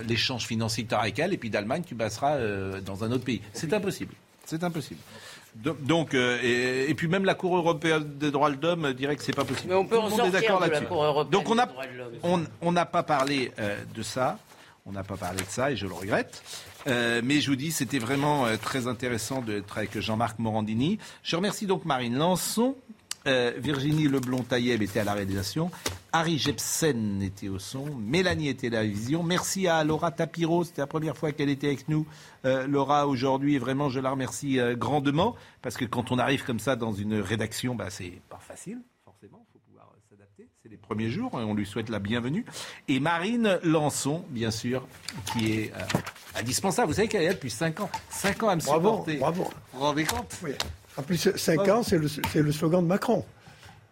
l'échange financier que tu as avec elle, et puis d'Allemagne, tu passeras euh, dans un autre pays. C'est impossible. C'est impossible. Do- Donc, euh, et, et puis même la Cour européenne des droits de l'homme dirait que c'est pas possible. Mais on peut Tout le en monde est sortir d'accord de la là-dessus. Cour européenne Donc on des a, droits de l'homme. on on n'a pas parlé euh, de ça. On n'a pas parlé de ça et je le regrette. Euh, mais je vous dis, c'était vraiment euh, très intéressant d'être avec Jean-Marc Morandini. Je remercie donc Marine Lançon. Euh, Virginie Leblond-Tailleb était à la réalisation. Harry Jepsen était au son. Mélanie était à la vision. Merci à Laura Tapiro. C'était la première fois qu'elle était avec nous. Euh, Laura, aujourd'hui, vraiment, je la remercie grandement. Parce que quand on arrive comme ça dans une rédaction, bah, c'est pas facile. Forcément, il faut pouvoir euh, jours. et on lui souhaite la bienvenue. Et Marine Lançon, bien sûr, qui est euh, indispensable. Vous savez qu'elle est là depuis 5 ans. 5 ans à me Bravo, supporter. bravo. Vous vous rendez compte? Oui. En plus, 5 ans, c'est le, c'est le slogan de Macron.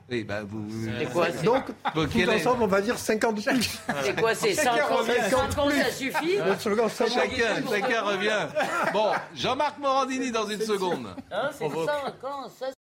Oui, bah, vous... Quoi, Donc, Bon, tout ensemble, on va dire 5 ans de plus. C'est quoi, c'est 5 ans, revient. cinq ans, ça suffit Le slogan 5 ans. Chacun, chacun revient. Bon, Jean-Marc Morandini dans une seconde. Hein, C'est 5 ans, ça